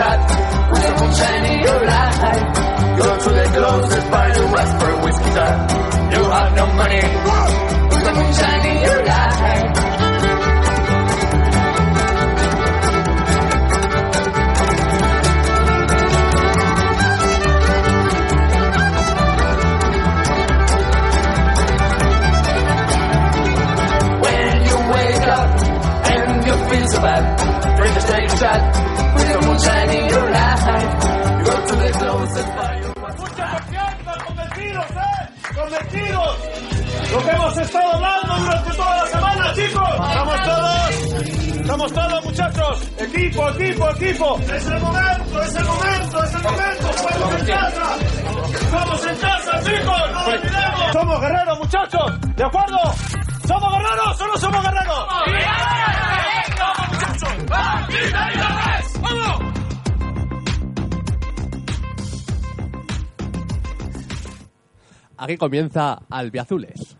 shot Lo que hemos estado hablando durante toda la semana, chicos. Estamos todos, estamos todos, muchachos. Equipo, equipo, equipo. Es el momento, es el momento, es el momento. Estamos en casa. Estamos en casa, chicos. No lo olvidemos. Somos guerreros, muchachos. ¿De acuerdo? ¿Somos guerreros o no somos guerreros? ¡Vamos, muchachos! ¡Vamos! Aquí comienza Albiazules.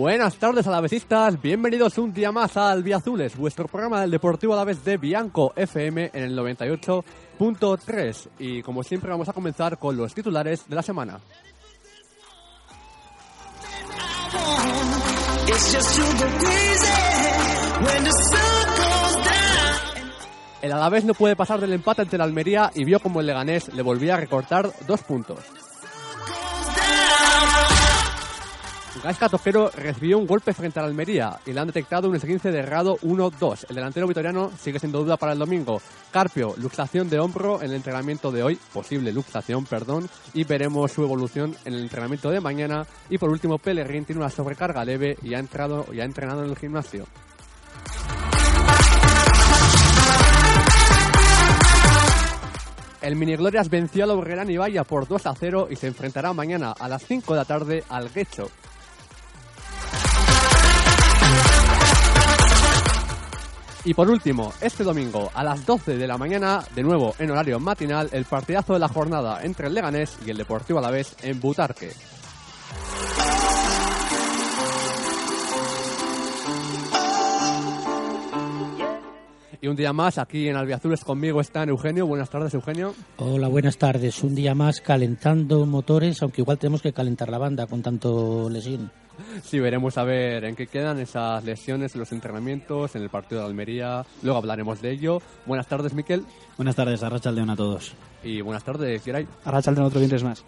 Buenas tardes alavesistas, bienvenidos un día más a Albiazules, vuestro programa del Deportivo Alavés de Bianco FM en el 98.3 y como siempre vamos a comenzar con los titulares de la semana. El Alavés no puede pasar del empate ante la Almería y vio como el Leganés le volvía a recortar dos puntos. Gaisca Tojero recibió un golpe frente a la Almería y le han detectado un esguince de errado 1-2. El delantero vitoriano sigue siendo duda para el domingo. Carpio, luxación de hombro en el entrenamiento de hoy, posible luxación, perdón, y veremos su evolución en el entrenamiento de mañana. Y por último, Pellegrín tiene una sobrecarga leve y ha entrado y ha entrenado en el gimnasio. El Mini Glorias venció a la Urrerán Ibaya por 2 a 0 y se enfrentará mañana a las 5 de la tarde al Guecho. Y por último, este domingo a las 12 de la mañana, de nuevo en horario matinal, el partidazo de la jornada entre el Leganés y el Deportivo Alavés en Butarque. Y un día más aquí en Albiazules conmigo está Eugenio. Buenas tardes, Eugenio. Hola, buenas tardes. Un día más calentando motores, aunque igual tenemos que calentar la banda con tanto lesión. Sí, veremos a ver en qué quedan esas lesiones en los entrenamientos, en el partido de Almería. Luego hablaremos de ello. Buenas tardes, Miquel. Buenas tardes, Arrachaldeón a todos. Y buenas tardes, Geray. Arrachaldeón otro viernes más.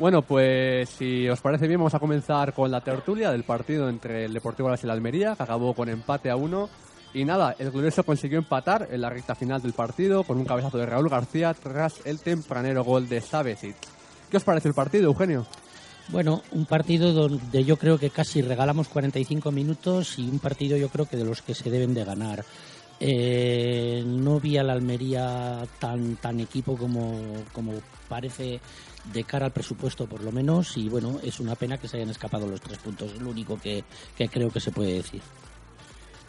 Bueno, pues si os parece bien, vamos a comenzar con la tertulia del partido entre el Deportivo Alavés y la Almería, que acabó con empate a uno. Y nada, el glorioso consiguió empatar en la recta final del partido con un cabezazo de Raúl García tras el tempranero gol de Savesic. ¿Qué os parece el partido, Eugenio? Bueno, un partido donde yo creo que casi regalamos 45 minutos y un partido yo creo que de los que se deben de ganar. Eh, no vi a la Almería tan, tan equipo como, como parece de cara al presupuesto por lo menos y bueno, es una pena que se hayan escapado los tres puntos, es lo único que creo que se puede decir.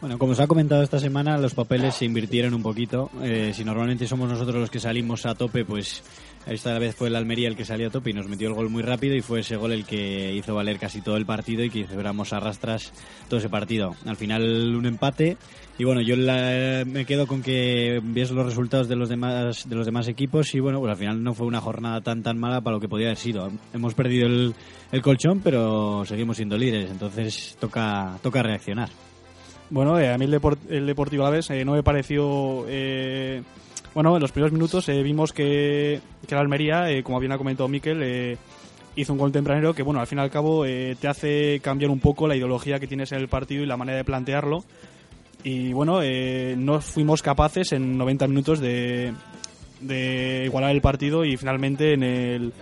Bueno, como os ha comentado esta semana, los papeles se invirtieron un poquito. Eh, si normalmente somos nosotros los que salimos a tope, pues esta vez fue el Almería el que salió a tope y nos metió el gol muy rápido y fue ese gol el que hizo valer casi todo el partido y que celebramos a rastras todo ese partido. Al final un empate y bueno, yo la- me quedo con que vies los resultados de los demás de los demás equipos y bueno, pues al final no fue una jornada tan tan mala para lo que podía haber sido. Hemos perdido el, el colchón, pero seguimos siendo líderes, entonces toca toca reaccionar. Bueno, eh, a mí el, Depor- el Deportivo Alavés eh, no me pareció... eh, bueno, en los primeros minutos eh, vimos que, que la Almería, eh, como bien ha comentado Miquel, hizo un gol tempranero que, bueno, al fin y al cabo te hace cambiar un poco la ideología que tienes en el partido y la manera de plantearlo. Y bueno, no fuimos capaces en 90 minutos de, de igualar el partido y finalmente en el...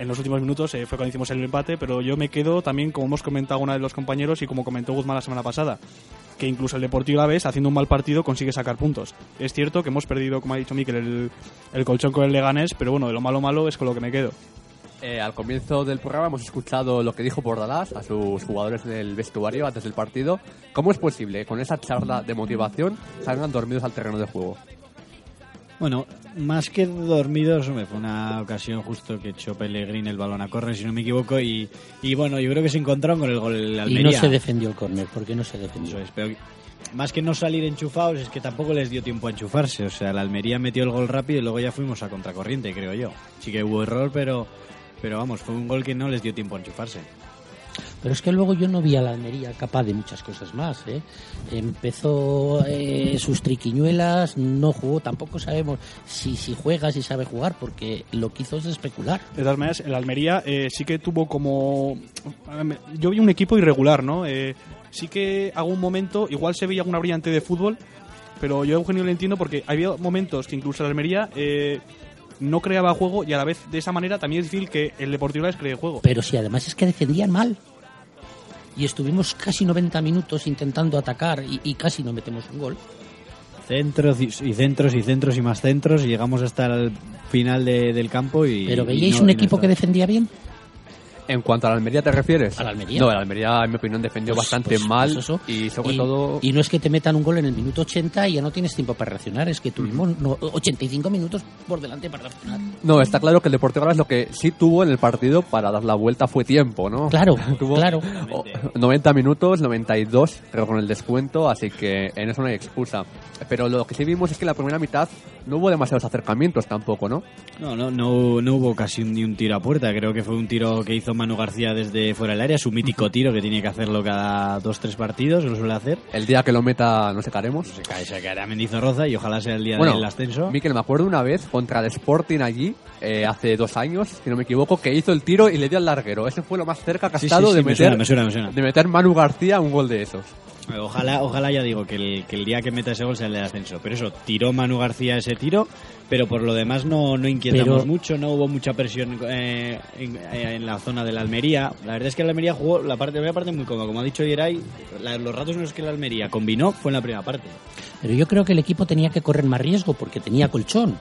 En los últimos minutos eh, fue cuando hicimos el empate, pero yo me quedo también, como hemos comentado una de los compañeros y como comentó Guzmán la semana pasada, que incluso el Deportivo Alavés, haciendo un mal partido, consigue sacar puntos. Es cierto que hemos perdido, como ha dicho Miquel, el, el colchón con el Leganés, pero bueno, de lo malo malo es con lo que me quedo. Eh, al comienzo del programa hemos escuchado lo que dijo Bordalás a sus jugadores del vestuario antes del partido. ¿Cómo es posible que con esa charla de motivación salgan dormidos al terreno de juego? Bueno, más que dormidos, hombre, fue una ocasión justo que echó Pellegrini el balón a córner, si no me equivoco, y, y bueno, yo creo que se encontraron con el gol del Y Almería. no se defendió el córner, ¿por qué no se defendió? Eso es, pero más que no salir enchufados, es que tampoco les dio tiempo a enchufarse. O sea, la Almería metió el gol rápido y luego ya fuimos a contracorriente, creo yo. Sí que hubo error, pero, pero vamos, fue un gol que no les dio tiempo a enchufarse. Pero es que luego yo no vi a la Almería capaz de muchas cosas más. ¿eh? Empezó eh, sus triquiñuelas, no jugó, tampoco sabemos si, si juega, si sabe jugar, porque lo que hizo es especular. De todas maneras, el Almería eh, sí que tuvo como... Yo vi un equipo irregular, ¿no? Eh, sí que algún momento, igual se veía alguna brillante de fútbol, pero yo a Eugenio le entiendo porque había momentos que incluso el Almería eh, no creaba juego y a la vez de esa manera también es difícil que el Deportivo les cree juego. Pero si además es que defendían mal. Y estuvimos casi 90 minutos intentando atacar y, y casi no metemos un gol. Centros y, y centros y centros y más centros y llegamos hasta el final de- del campo y... Pero y ¿veíais no- un no equipo que defendía bien? ¿En cuanto a la Almería te refieres? ¿A la Almería? No, la Almería, en mi opinión, defendió Pues- bastante pues- mal pues eso. y sobre y, todo... y no es que te metan un gol en el minuto 80 y ya no tienes tiempo para reaccionar, es que tuvimos no, 85 minutos por delante para reaccionar. No, está claro que el Deportivo Alavés lo que sí tuvo en el partido para dar la vuelta fue tiempo, ¿no? Claro, Tuvo claro. o- 90 minutos, 92, creo con el descuento, así que en eso no hay excusa. Pero lo que sí vimos es que en la primera mitad no hubo demasiados acercamientos tampoco, ¿no? No, no, no, no hubo casi ni un tiro a puerta. Creo que fue un tiro que hizo Manu García desde fuera del área, su mítico tiro que tiene que hacerlo cada dos, tres partidos, lo suele hacer. El día que lo meta no secaremos. Se cae, se caerá Mendizorroza y ojalá sea el día Bueno, del ascenso. Miquel, me acuerdo una vez contra el Sporting allí, eh, hace dos años, si no me equivoco, que hizo el tiro y le dio al larguero. Ese fue lo más cerca que ha Sí, estado sí, sí, de, me meter, suena, me suena, me suena. de meter Manu García un gol de esos. Ojalá, ojalá ya digo que el, que el día que meta ese gol sea el del ascenso. Pero eso, tiró Manu García ese tiro, pero por lo demás no, no inquietamos Pero- mucho, no hubo mucha presión eh, en, eh, en la zona de la Almería. La verdad es que la Almería jugó la parte, la primera parte muy cómoda. Como ha dicho Yeray, la- los ratos en los que la Almería combinó fue en la primera parte. Pero yo creo que el equipo tenía que correr más riesgo porque tenía colchón.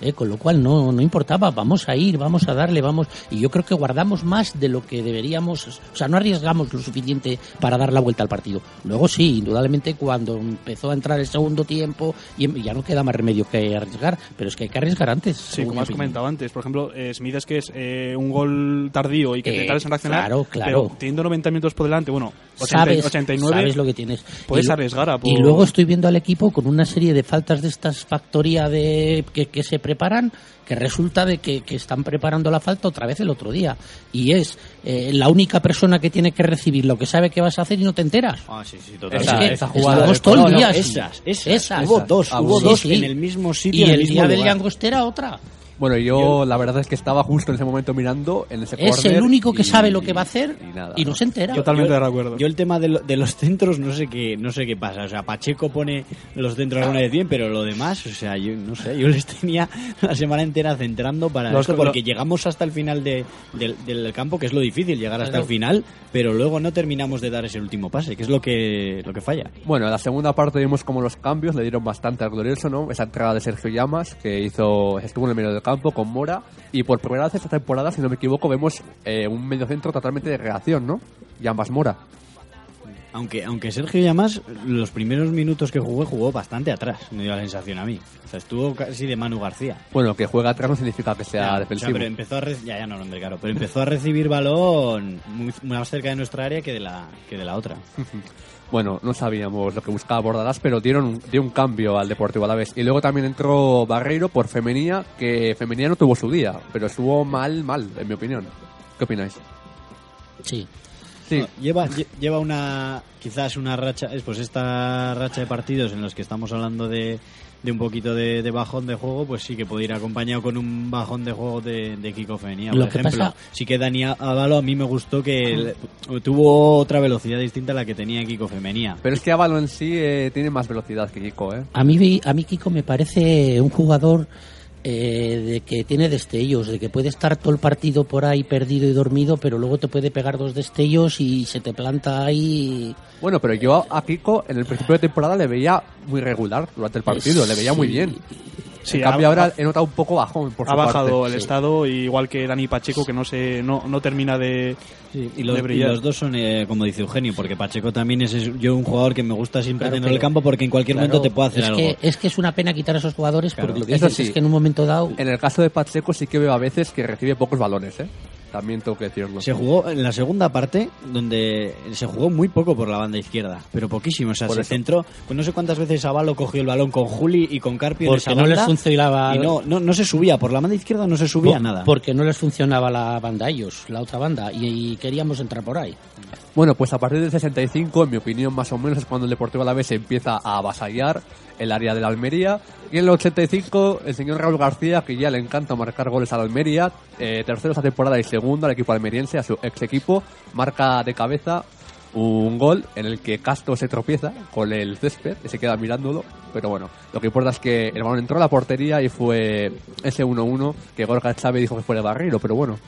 ¿Eh? Con lo cual no, no importaba, vamos a ir, vamos a darle, vamos. Y yo creo que guardamos más de lo que deberíamos. O sea, no arriesgamos lo suficiente para dar la vuelta al partido. Luego sí, indudablemente cuando empezó a entrar el segundo tiempo, y ya no queda más remedio que arriesgar, pero es que hay que arriesgar antes. Sí, como has opinión. comentado antes, por ejemplo, eh, Smith es que es eh, un gol tardío y que Eh, te tardes en reaccionar. claro, claro. Pero teniendo 90 minutos por delante, bueno, 80, sabes, 89, sabes lo que tienes. puedes Y arriesgar a por- Y luego estoy viendo al equipo con una serie de faltas de estas factoría de que, que se preparan, que resulta de que, que están preparando la falta otra vez el otro día. Y es eh, la única persona que tiene que recibir lo que sabe que vas a hacer y no te enteras. Ah, sí, sí, Es Esa- que jugada todo el No, no, día así. esas, esas. Esas. Hubo dos, Ah, hubo sí, dos sí. en el mismo sitio. Y en el, mismo día del lugar. Llangostera otra. Bueno, yo la verdad es que estaba justo en ese momento mirando en ese Es el único que y- sabe lo que va a hacer y, nada, y no se entera. Totalmente de acuerdo. Yo el tema de, lo- de los centros no sé qué no sé qué pasa. O sea, Pacheco pone los centros alguna vez bien, pero lo demás, o sea, yo no sé, yo les tenía la semana entera centrando para Los- esto porque lo- llegamos hasta el final de- del, del campo, que es lo difícil, llegar hasta Claro. el final, pero luego no terminamos de dar ese último pase, que es lo que lo que falla. Bueno, en la segunda parte vimos como los cambios le dieron bastante al glorioso, ¿no? Esa entrada de Sergio Llamas, que hizo estuvo en el medio del campo con Mora, y por primera vez esta temporada, si no me equivoco, vemos eh, un mediocentro totalmente de reacción, ¿no? Y ambas Mora. Aunque, aunque Sergio Llamas, los primeros minutos que jugó, jugó bastante atrás, me dio la sensación a mí. O sea, estuvo casi de Manu García. Bueno, que juega atrás no significa que sea Ya, o sea, defensivo. pero empezó a re- ya, ya no, hombre, claro, pero empezó a recibir balón muy, más cerca de nuestra área que de la, que de la otra. Bueno, no sabíamos lo que buscaba Bordalás, pero dieron un, dio un cambio al Deportivo Alavés. Y luego también entró Barreiro por Femenía, que Femenía no tuvo su día, pero estuvo mal, mal, en mi opinión. ¿Qué opináis? Sí. Sí, No, lleva, lle- lleva una, quizás una racha, es pues esta racha de partidos en los que estamos hablando de, de un poquito de, de bajón de juego, pues sí que puede ir acompañado con un bajón de juego de, de Kiko Femenía. Por Lo que ejemplo, pasa- sí que Dani Avalo a mí me gustó que el- tuvo otra velocidad distinta a la que tenía Kiko Femenía. pero es que Ávalo en sí eh, tiene más velocidad que Kiko, ¿eh? A mí, a mí Kiko me parece un jugador eh, de que tiene destellos, de que puede estar todo el partido por ahí perdido y dormido, pero luego te puede pegar dos destellos y se te planta ahí. Bueno, pero yo a Kiko en el principio de temporada le veía muy regular durante el partido, le veía muy bien. Sí, en cambio ha- ahora he notado un poco bajón por ha su bajado parte. el Sí. estado, igual que Dani Pacheco, que no se no, no termina de, Y los, de y brillar. los dos son, eh, como dice Eugenio, porque Pacheco también es, es- yo un jugador que me gusta siempre Claro, tener en el campo porque en cualquier Claro, momento te puede hacer es algo. Que, es que es una pena quitar a esos jugadores Claro. porque lo que Eso dices sí. es que en un momento dado En el caso de Pacheco sí que veo a veces que recibe pocos balones, ¿eh? También tengo que decirlo. Se jugó en la segunda parte, donde se jugó muy poco por la banda izquierda, pero poquísimo. O sea, Por se eso. centró, pues no sé cuántas veces Avalo cogió el balón con Juli y con Carpio en porque esa no les funcionaba y no, no, no se subía, por la banda izquierda no se subía por- nada. porque no les funcionaba la banda a ellos, la otra banda y, y queríamos entrar por ahí. Bueno, pues a partir del 65, en mi opinión, más o menos es cuando el Deportivo Alavés empieza a avasallar el área de la Almería. Y en el 85, el señor Raúl García, que ya le encanta marcar goles a la Almería, eh, tercero esta temporada y segundo al equipo almeriense, a su ex equipo, marca de cabeza un gol en el que Castro se tropieza con el césped y se queda mirándolo. Pero bueno, lo que importa es que el balón entró a la portería y fue ese 1-1 que Gorka Chávez dijo que fue de Barreiro, pero bueno.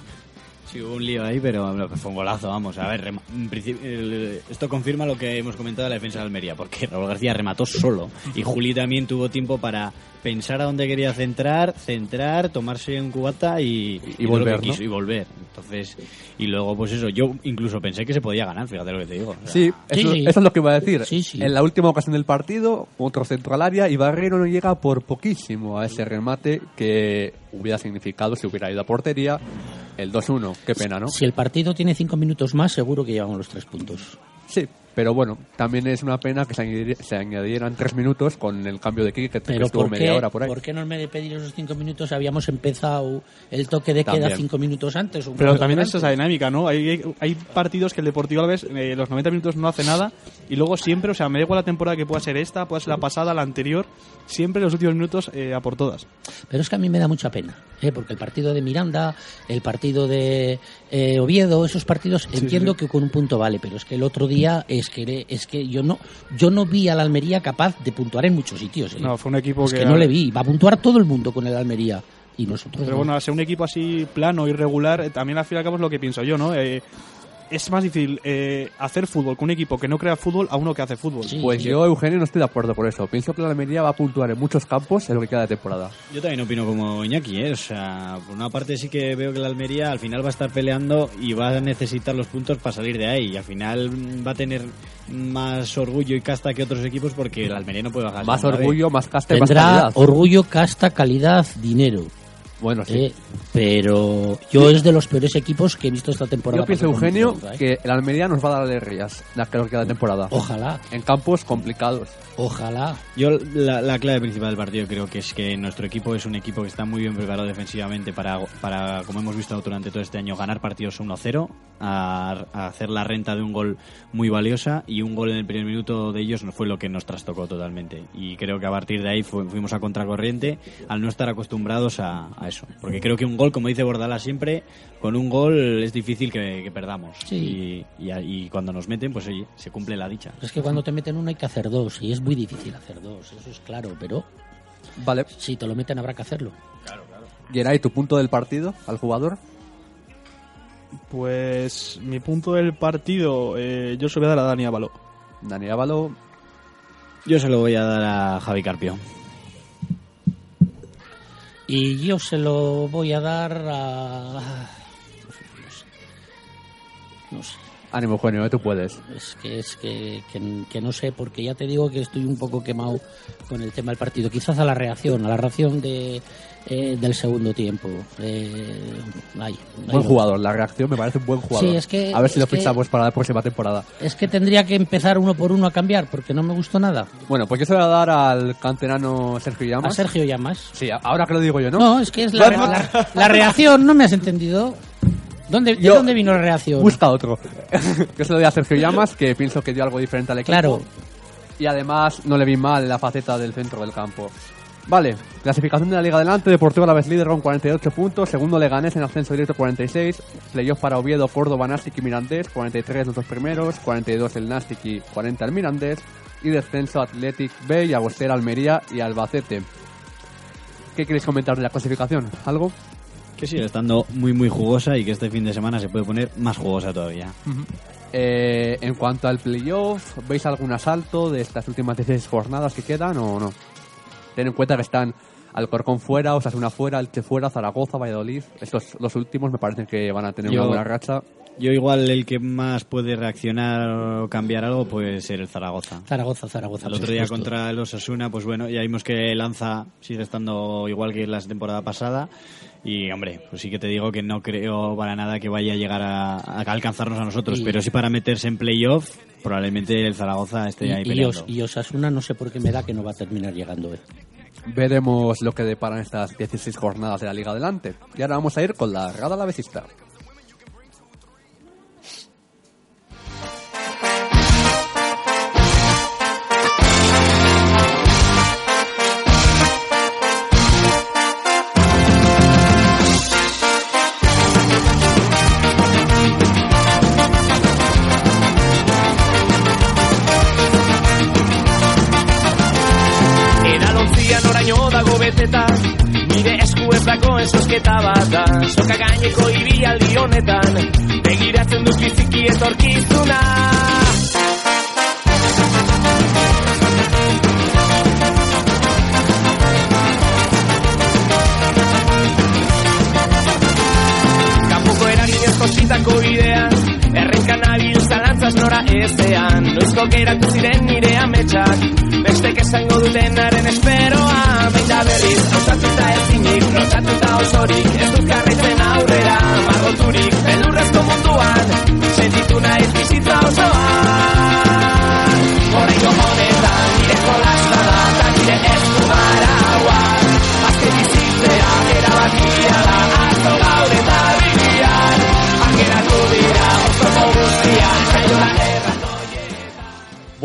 Sí, hubo un lío ahí, pero bueno, fue un golazo, vamos. A ver, rema- en principio, el- esto confirma lo que hemos comentado de la defensa de Almería, porque Raúl García remató solo. Y Juli también tuvo tiempo para pensar a dónde quería centrar, centrar, tomarse un cubata y, volver, lo que ¿no? quiso, y volver. Entonces, y luego, pues eso, yo incluso pensé que se podía ganar, fíjate lo que te digo. O sea, Sí, Sí, eso, sí. eso es lo que iba a decir. Sí, sí. En la última ocasión del partido, otro centro al área y Barreiro no llega por poquísimo a ese remate que hubiera significado si hubiera ido a portería el 2-1. Qué pena, ¿no? Si el partido tiene cinco minutos más, seguro que llevamos los tres puntos. Sí, pero bueno, también es una pena que se, añadi- se añadieran tres minutos con el cambio de kick que, Pero estuvo ¿por media qué, hora por ahí. ¿por qué no vez de pedir esos cinco minutos habíamos empezado el toque de queda También. cinco minutos antes? un Pero también es esa dinámica, ¿no? Hay, hay- hay partidos que el Deportivo Alavés eh, los 90 minutos no hace nada y luego siempre, o sea, me da igual la temporada que pueda ser esta, pueda ser la pasada, la anterior, siempre los últimos minutos eh, a por todas. Pero es que a mí me da mucha pena, ¿eh? porque el partido de Miranda, el partido de eh, Oviedo, esos partidos entiendo que con un punto vale, pero es que el otro día es que es que yo no yo no vi a la Almería capaz de puntuar en muchos sitios. ¿eh? No, fue un equipo es que... que no le vi, va a puntuar todo el mundo con el Almería y nosotros Pero no. bueno, al ser un equipo así plano, irregular, eh, también al fin y al cabo es lo que pienso yo, ¿no? Eh, es más difícil eh, hacer fútbol con un equipo que no crea fútbol a uno que hace fútbol. Sí. Pues yo, Eugenio, no estoy de acuerdo por eso. Pienso que la Almería va a puntuar en muchos campos en lo que queda de temporada. Yo también opino como Iñaki, ¿eh? O sea, por una parte sí que veo que la Almería al final va a estar peleando y va a necesitar los puntos para salir de ahí. Y al final mm, va a tener más orgullo y casta que otros equipos porque la Almería no puede bajar. Más orgullo, más casta y más Tendrá calidad. orgullo, casta, calidad, dinero. Bueno, sí. ¿eh? Pero yo es de los peores equipos que he visto esta temporada. Yo pienso, Eugenio, ¿eh? que el Almería nos va a dar alegrías la que nos queda de temporada. Ojalá, En campos complicados. ojalá. Yo la, la clave principal del partido creo que es que nuestro equipo es un equipo que está muy bien preparado defensivamente para, para como hemos visto durante todo este año, ganar partidos 1-0, a, a hacer la renta de un gol muy valiosa y un gol en el primer minuto de ellos no fue lo que nos trastocó totalmente. Y creo que a partir de ahí fu- fuimos a contracorriente al no estar acostumbrados a, a eso. Porque creo que un gol, como dice Bordala siempre, con un gol es difícil que, que perdamos. Sí. Y, y, y cuando nos meten, pues oye, se cumple la dicha. Es que cuando te meten uno hay que hacer dos y es muy difícil hacer dos, eso es claro, pero Vale. si te lo meten habrá que hacerlo. Geray, tu punto del partido al jugador. Pues mi punto del partido, eh, yo se lo voy a dar a Dani Ávalo. Dani Ávalo, Yo se lo voy a dar a Javi Carpio. Y yo se lo voy a dar a... No sé. Ánimo, ¿eh? tú puedes. Es que es que, que, que no sé, porque ya te digo que estoy un poco quemado con el tema del partido. Quizás a la reacción, a la reacción de, eh, del segundo tiempo. Eh, ay, Buen ay, jugador, la reacción me parece un buen jugador. Sí, es que- A ver si lo fichamos para la próxima temporada. Es que tendría que empezar uno por uno a cambiar, porque no me gustó nada. Bueno, pues yo se lo voy a dar al canterano Sergio Llamas. A Sergio Llamas. Sí, ahora que lo digo yo, ¿no? No, es que es la, Bueno, la- la reacción, ¿no me has entendido? ¿Dónde, ¿De dónde vino la reacción? Busca otro. Yo se lo doy a Sergio Llamas, que pienso que dio algo diferente al equipo. Claro. Y además no le vi mal la faceta del centro del campo. Vale, clasificación de la Liga Adelante, Deportivo Alavés líder con 48 puntos, segundo Leganés en ascenso directo 46, playoff para Oviedo, Córdoba, Nastic y Mirandés, 43 los dos primeros, 42 el Nastic y 40 el Mirandés, y descenso Athletic B y Agostera, Almería y Albacete. ¿Qué queréis comentar de la clasificación? ¿Algo? Que sigue estando muy, muy jugosa y que este fin de semana se puede poner más jugosa todavía. Eh, en cuanto al playoff, ¿veis algún asalto de estas últimas 16 jornadas que quedan o no? Ten en cuenta que están Alcorcón fuera, Osasuna fuera, Elche fuera, Zaragoza, Valladolid. Estos los últimos me parecen que van a tener Yo- una buena racha. Yo igual el que más puede reaccionar o cambiar algo puede ser el Zaragoza. Zaragoza, Zaragoza. El otro día supuesto. contra el Osasuna, pues bueno, ya vimos que Lanza sigue estando igual que la temporada pasada. Y hombre, pues sí que te digo que no creo para nada que vaya a llegar a, a alcanzarnos a nosotros, Y- pero sí para meterse en playoff, probablemente el Zaragoza esté ahí Y, y, peleando. Os- y Osasuna no sé por qué me da que no va a terminar llegando. eh. Veremos lo que deparan estas 16 jornadas de la Liga Adelante. Y ahora vamos a ir con la Rada Alavesista. Esosketa bat da. Soka gaineko ibialdi honetan Begiratzen dut biziki etorkizuna. Kanpoko eraginez kositako bidean Errenkan nabil zalantzaz nora ezean. Noizko geratu ziren nire ametsak Bestek esango dutenaren esperoa Baita berriz, hausatuta ezinik Lotatuta osorik, ez dut jarraitzen aurrera Margoturik, beldurrezko munduan Sentitu naiz bizitza osoan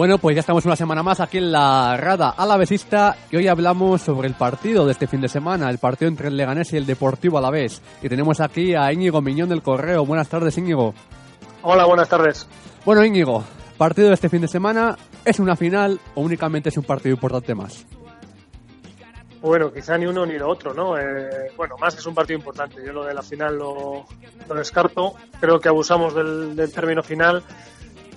Bueno, pues ya estamos una semana más aquí en la Rada Alavesista y hoy hablamos sobre el partido de este fin de semana, el partido entre el Leganés y el Deportivo Alavés. Y tenemos aquí a Íñigo Miñón del Correo. Buenas tardes, Íñigo. Hola, buenas tardes. Bueno, Íñigo, partido de este fin de semana, ¿es una final o únicamente es un partido importante más? Bueno, quizá ni uno ni lo otro, ¿no? Eh, bueno, más es un partido importante. Yo lo de la final lo, lo descarto. Creo que abusamos del, del término final.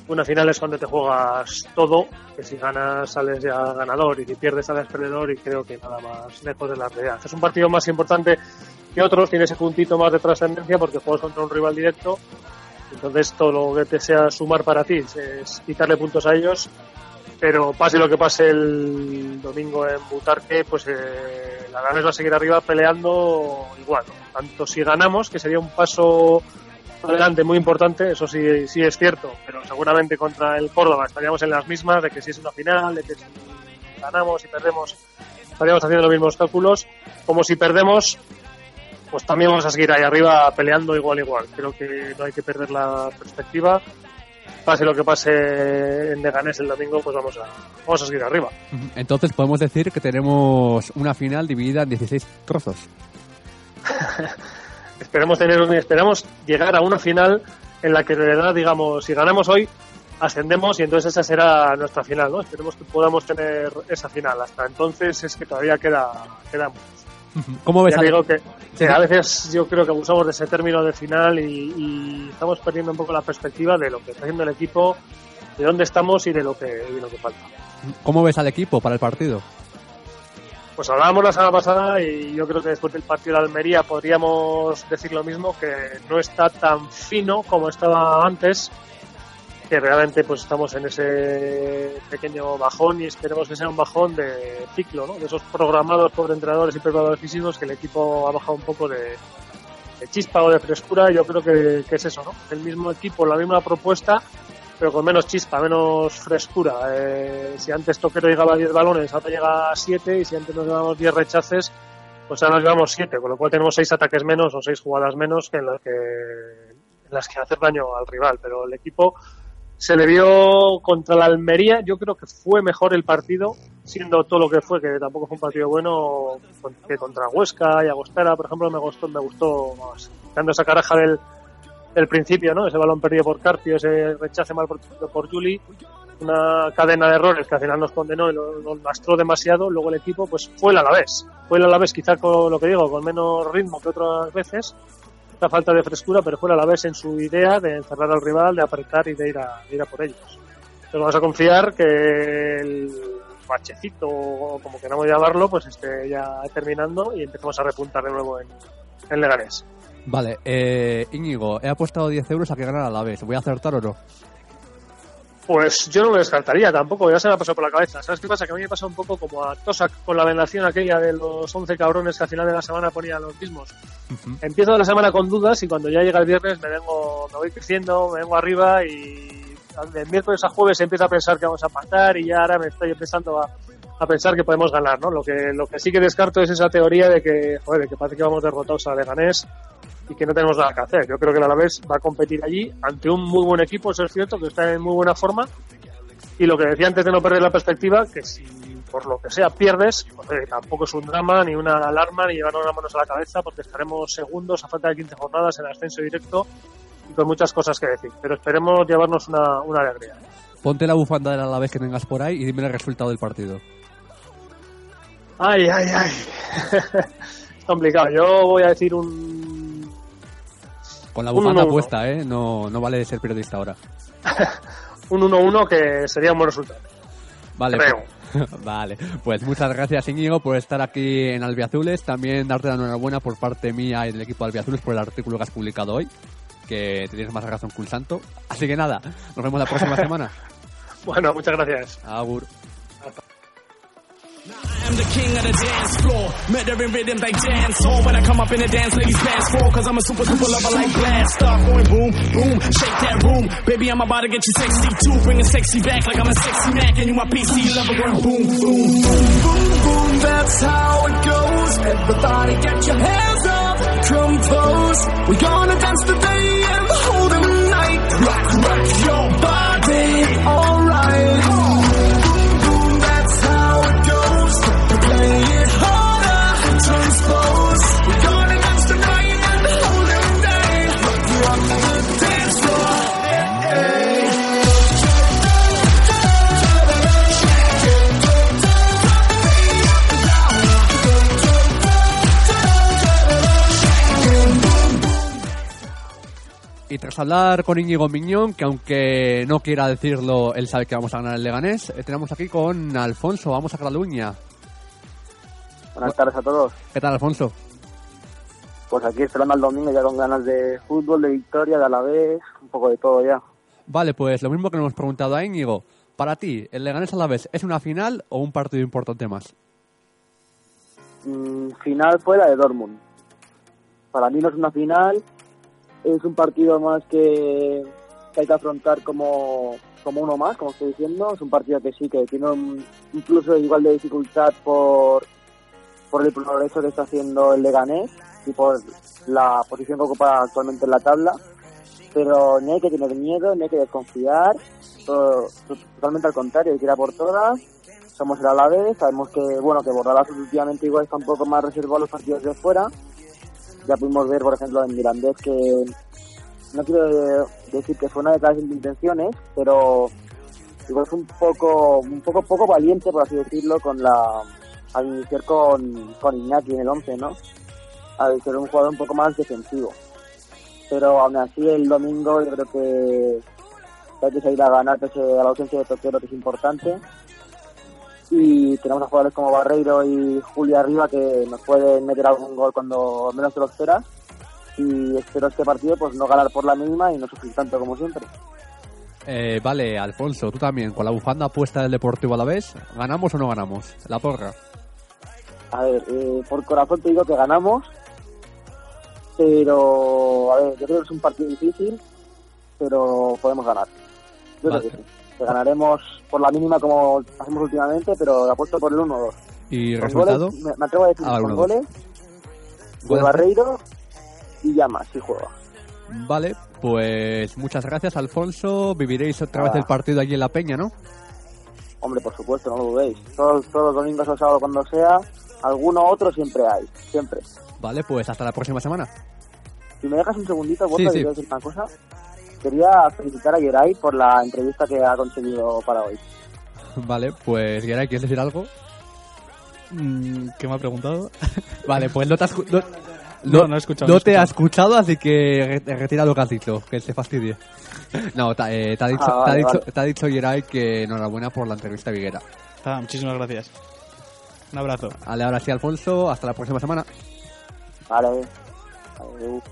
Una final es cuando te juegas todo, que si ganas sales ya ganador y si pierdes sales perdedor y creo que nada más lejos de la realidad. Es un partido más importante que otros, tiene ese puntito más de trascendencia porque juegas contra un rival directo. Entonces todo lo que te sea sumar para ti es quitarle puntos a ellos pero pase lo que pase el domingo en Butarque, pues eh, la Ganes va a seguir arriba peleando igual. Tanto si ganamos, que sería un paso adelante muy importante, eso sí, sí es cierto, pero seguramente contra el Córdoba estaríamos en las mismas, de que si es una final, de que si ganamos y perdemos, estaríamos haciendo los mismos cálculos, como si perdemos, pues también vamos a seguir ahí arriba peleando igual igual. Creo que no hay que perder la perspectiva pase lo que pase en Leganés el domingo, pues vamos a, vamos a seguir arriba. Entonces podemos decir que tenemos una final dividida en 16 trozos. esperemos tener un- esperamos llegar a una final en la que de verdad digamos si ganamos hoy ascendemos y entonces esa será nuestra final no esperemos que podamos tener esa final. Hasta entonces es que todavía queda queda mucho. ¿Cómo ves Ya digo que, que a veces yo creo que abusamos de ese término de final y, y estamos perdiendo un poco la perspectiva de lo que está haciendo el equipo de dónde estamos y de lo que y de lo que falta. ¿Cómo ves al equipo para el partido? Pues hablábamos la semana pasada y yo creo que después del partido de Almería podríamos decir lo mismo, que no está tan fino como estaba antes, que realmente pues estamos en ese pequeño bajón y esperemos que sea un bajón de ciclo, ¿no? de esos programados por entrenadores y preparadores físicos que el equipo ha bajado un poco de, chispa o de frescura. Yo creo que, que es eso, ¿no? el mismo equipo, la misma propuesta, pero con menos chispa, menos frescura. Eh, si antes Toquero llegaba a 10 balones, ahora llega a 7 y si antes nos llevamos 10 rechaces, pues ahora nos llevamos 7, con lo cual tenemos 6 ataques menos o 6 jugadas menos que en las que, en las que hacer daño al rival. Pero el equipo se le vio contra la Almería, yo creo que fue mejor el partido, siendo todo lo que fue, que tampoco fue un partido bueno, que contra Huesca y Agostera, por ejemplo, me gustó, me gustó. Dando esa caraja del, del principio, ¿no? Ese balón perdido por Carpio, ese rechace mal por, por Juli, una cadena de errores que al final nos condenó y lo- nos lastró demasiado. Luego el equipo, pues fue el Alavés. Fue el Alavés, quizá con lo que digo, con menos ritmo que otras veces. La falta de frescura, pero fue el Alavés en su idea de encerrar al rival, de apretar y de ir a, ir a por ellos. Entonces vamos a confiar que el bachecito, o como queramos llamarlo, pues esté ya terminando y empecemos a repuntar de nuevo en, en Leganés. Vale, eh, Íñigo, he apostado 10 euros a que ganara la vez. ¿Voy a acertar o no? Pues yo no lo descartaría tampoco, ya se me ha pasado por la cabeza. ¿Sabes qué pasa? Que a mí me pasa un poco como a Tosak con la vendación aquella de los 11 cabrones que al final de la semana ponían los mismos. Empiezo la semana con dudas y cuando ya llega el viernes me vengo, me voy creciendo, me vengo arriba y de miércoles a jueves empiezo a pensar que vamos a empatar y ya ahora me estoy empezando a, a pensar que podemos ganar, ¿no? Lo que, lo que sí que descarto es esa teoría de que, joder, de que parece que vamos derrotados a Leganés y que no tenemos nada que hacer. Yo creo que el Alavés va a competir allí ante un muy buen equipo, eso es cierto, que está en muy buena forma. Y lo que decía antes de no perder la perspectiva, que si por lo que sea pierdes, pues, eh, tampoco es un drama, ni una alarma, ni llevarnos las manos a la cabeza, porque estaremos segundos a falta de 15 jornadas en ascenso directo y con muchas cosas que decir. Pero esperemos llevarnos una, una alegría. Ponte la bufanda del Alavés que tengas por ahí y dime el resultado del partido. Ay, ay, ay. es complicado. Yo voy a decir un Con la bufanda 1-1. puesta, ¿eh? No, no vale ser periodista ahora. un 1-1 que sería un buen resultado. Vale, Creo. pues, vale. Pues muchas gracias, Íñigo, por estar aquí en Albiazules. También darte la enhorabuena por parte mía y del equipo de Albiazules por el artículo que has publicado hoy. Que tienes más razón que un santo. Así que nada, nos vemos la próxima semana. Bueno, muchas gracias. Agur. I'm the king of the dance floor. Murdering rhythms like dance hall. When I come up in the dance, ladies dance for. Cause I'm a super, super lover like blast. Start going boom, boom, shake that room. Baby, I'm about to get you sexy too. Bringing sexy back like I'm a sexy Mac. And you my PC lover going boom, boom, boom, boom, boom. That's how it goes. Everybody get your hands up. Compose. We gonna dance the day and the whole damn night. Rock, rock your Y tras hablar con Íñigo Miñón, que aunque no quiera decirlo, él sabe que vamos a ganar el Leganés, eh, tenemos aquí con Alfonso, vamos a Cataluña. Buenas tardes a todos. ¿Qué tal, Alfonso? Pues aquí esperando al domingo ya con ganas de fútbol, de victoria, de Alavés, un poco de todo ya. Vale, pues lo mismo que le hemos preguntado a Íñigo. Para ti, ¿el Leganés a la vez es una final o un partido importante más? Mm, final fue la de Dortmund. Para mí no es una final, es un partido más que, hay que afrontar como, como uno más, como estoy diciendo. Es un partido que sí, que tiene un, incluso igual de dificultad por, por el progreso que está haciendo el Leganés y por la posición que ocupa actualmente en la tabla. Pero ni hay que tener miedo, ni hay que desconfiar, todo- totalmente al contrario, hay que ir a por todas. Somos el Alavés, sabemos que bueno que Bordalás últimamente igual está un poco más reservado a los partidos de fuera. Ya pudimos ver, por ejemplo, en Mirandés que no quiero decir que fue una declaración de intenciones, pero igual fue un poco, un poco, poco valiente, por así decirlo, con la al iniciar con, con Iñaki en el 11, ¿no? Al ser un jugador un poco más defensivo. Pero aún así el domingo yo creo que hay que salir a ganar pese a la ausencia de Toquero, que es importante. Y tenemos a jugadores como Barreiro y Julio arriba que nos pueden meter algún gol cuando menos te lo esperas. Y espero este partido pues no ganar por la mínima y no sufrir tanto como siempre. Eh, vale, Alfonso, tú también, con la bufanda puesta del Deportivo a la vez, ¿ganamos o no ganamos? La porra. A ver, eh, por corazón te digo que ganamos, pero a ver, yo creo que es un partido difícil, pero podemos ganar. Yo Vale. creo que sí. Que ganaremos por la mínima como hacemos últimamente, pero apuesto por el 1-2. ¿Y resultado? goles, me, me atrevo a decir Ah, con 1-2. goles de. Barreiro y Llamas, si juega. Vale, pues muchas gracias, Alfonso. Viviréis otra vez Ah. el partido allí en La Peña, ¿no? Hombre, por supuesto, no lo dudéis. Todos, todos los domingos o sábado cuando sea, alguno otro siempre hay, siempre. Vale, pues hasta la próxima semana. Si me dejas un segundito, Borja, Sí, sí. decir una cosa. Quería felicitar a Geray por la entrevista que ha conseguido para hoy. Vale, pues Geray, ¿quieres decir algo? Mm, ¿Qué me ha preguntado? Vale, pues no te has, no, No, no he escuchado, No no he te ha escuchado. así que re- retira lo que has dicho, que se fastidie. No, eh, te, ha dicho, Ah, vale, te, ha dicho, vale. te ha dicho Geray que enhorabuena por la entrevista a Viguera. Ah, muchísimas gracias. Un abrazo. Vale, ahora sí, Alfonso, hasta la próxima semana. Vale. Adeu.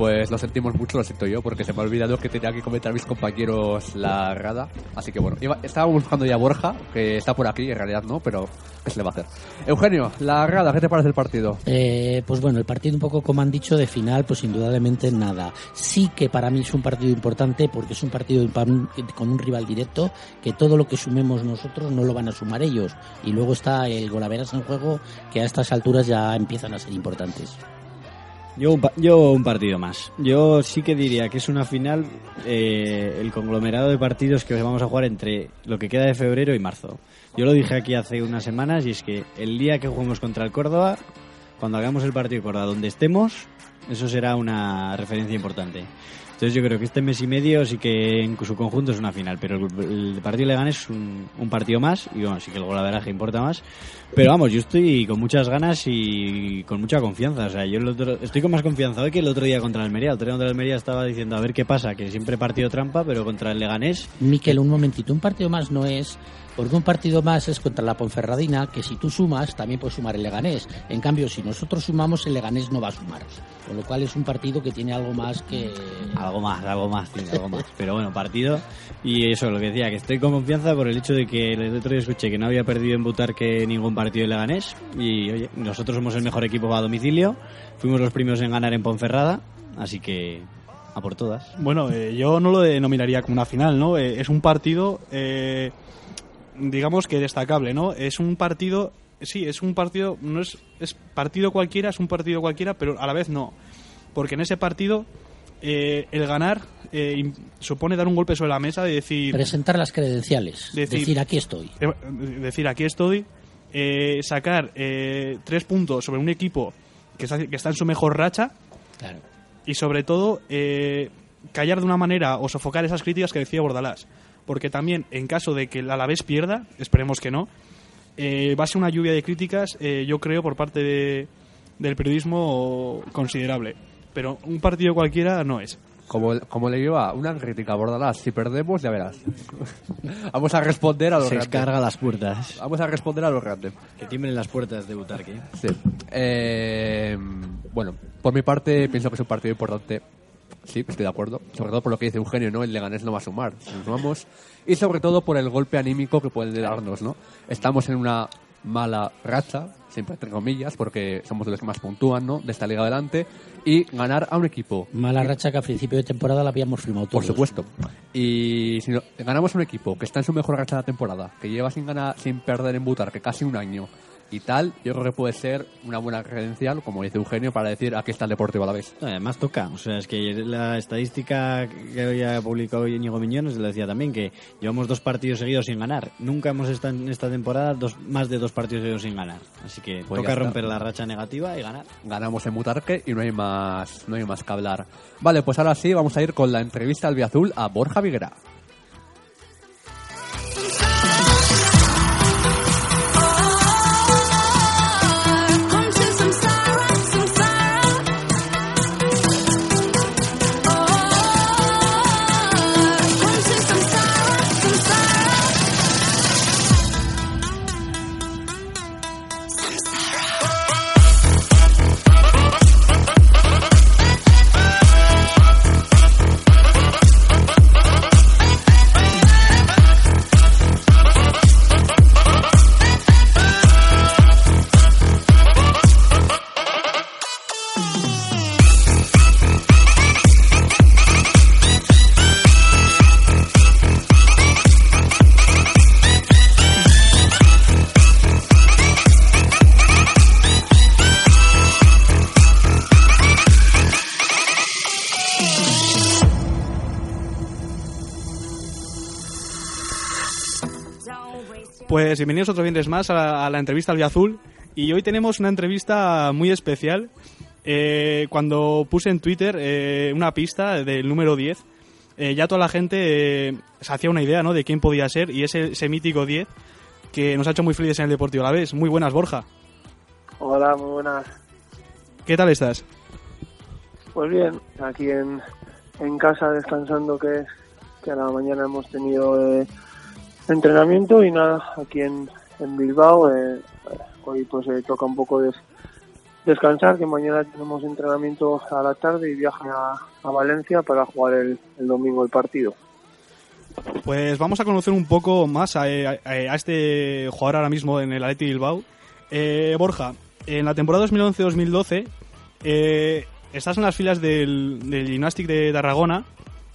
Pues lo sentimos mucho, lo siento yo, porque se me ha olvidado que tenía que comentar a mis compañeros la rada. Así que bueno, iba- estaba buscando ya a Borja, que está por aquí, en realidad no, pero ¿qué se le va a hacer? Eugenio, la rada, ¿qué te parece el partido? Eh, pues bueno, el partido un poco como han dicho de final, pues indudablemente nada. Sí que para mí es un partido importante porque es un partido pa- con un rival directo que todo lo que sumemos nosotros no lo van a sumar ellos. Y luego está el golaveras en juego que a estas alturas ya empiezan a ser importantes. Yo un, yo un partido más. Yo sí que diría que es una final, eh, el conglomerado de partidos que vamos a jugar entre lo que queda de febrero y marzo. Yo lo dije aquí hace unas semanas y es que el día que juguemos contra el Córdoba, cuando hagamos el partido de Córdoba donde estemos, eso será una referencia importante. Entonces yo creo que este mes y medio sí que en su conjunto es una final, pero el, el partido de Leganés es un, un partido más y bueno, sí que el golaveraje importa más. Pero vamos, yo estoy con muchas ganas y con mucha confianza. O sea, yo el otro- estoy con más confianza hoy que el otro día contra el Almería. El otro día contra el Almería estaba diciendo a ver qué pasa, que siempre partido trampa, pero contra el Leganés Miquel, un momentito, un partido más no es, porque un partido más es contra la Ponferradina, que si tú sumas, también puedes sumar el Leganés. En cambio, si nosotros sumamos, el Leganés no va a sumar. Con lo cual es un partido que tiene algo más que... Algo más, algo más, tiene algo más. Pero bueno, partido. Y eso, lo que decía, que estoy con confianza por el hecho de que el otro día escuché que no había perdido en Butarque ningún partido de Leganés. Y oye, nosotros somos el mejor equipo a domicilio. Fuimos los primeros en ganar en Ponferrada. Así que a por todas. Bueno, eh, yo no lo denominaría como una final, ¿no? Eh, es un partido, eh, digamos que destacable, ¿no? Es un partido, sí, es un partido, no es, es partido cualquiera, es un partido cualquiera, pero a la vez no. Porque en ese partido eh, el ganar eh, supone dar un golpe sobre la mesa de decir... Presentar las credenciales, decir, aquí estoy. Eh, decir aquí estoy, eh, sacar eh, tres puntos sobre un equipo que está, que está en su mejor racha Claro. y sobre todo eh, callar de una manera o sofocar esas críticas que decía Bordalás. Porque también en caso de que el Alavés pierda, esperemos que no, eh, va a ser una lluvia de críticas, eh, yo creo, por parte de- del periodismo considerable. Pero un partido cualquiera no es. Como, como le lleva una crítica a Bordalás, si perdemos ya verás. Vamos a responder a los Se descarga las puertas. Vamos a responder a los grandes. Que tiemblen las puertas de Butarque. Sí. Eh, bueno, por mi parte pienso que es un partido importante. Sí, estoy de acuerdo. Sobre todo por lo que dice Eugenio, ¿no? El Leganés no va a sumar. Si nos sumamos. Y sobre todo por el golpe anímico que puede darnos, ¿no? Estamos en una mala racha, siempre entre comillas, porque somos de los que más puntúan, ¿no? De esta liga adelante. Y ganar a un equipo Mala racha que a principio de temporada la habíamos firmado todos. por supuesto. Y si no- ganamos un equipo que está en su mejor racha de la temporada, que lleva sin ganar, sin perder en Butarque casi un año y tal, yo creo que puede ser una buena credencial, como dice Eugenio, para decir aquí está el Deportivo a la vez. Además toca, o sea, es que la estadística que había publicado Íñigo Miñones le decía también que llevamos dos partidos seguidos sin ganar. Nunca hemos estado en esta temporada dos, más de dos partidos seguidos sin ganar. Así que Pues toca romper la racha negativa y ganar. Ganamos en Butarque y no hay más, no hay más que hablar. Vale, pues ahora sí, vamos a ir con la entrevista al Azul a Borja Viguera. Pues bienvenidos otro viernes más a la, a la entrevista al Azul. Y hoy tenemos una entrevista muy especial. Eh, cuando puse en Twitter eh, una pista del número 10, eh, ya toda la gente eh, se hacía una idea ¿no? de quién podía ser. Y ese, ese mítico 10 que nos ha hecho muy felices en el Deportivo a la vez. Muy buenas, Borja. Hola, muy buenas. ¿Qué tal estás? Pues bien, aquí en, en casa descansando que, que a la mañana hemos tenido eh, entrenamiento y nada, aquí en, Bilbao eh, hoy pues eh, toca un poco des- descansar, que mañana tenemos entrenamiento a la tarde y viaje a, Valencia para jugar el, domingo el partido. Pues vamos a conocer un poco más a, a- a este jugador ahora mismo en el Atleti Bilbao. Eh, Borja, en la temporada 2011-2012 eh, estás en las filas del, del Gymnastic de Tarragona,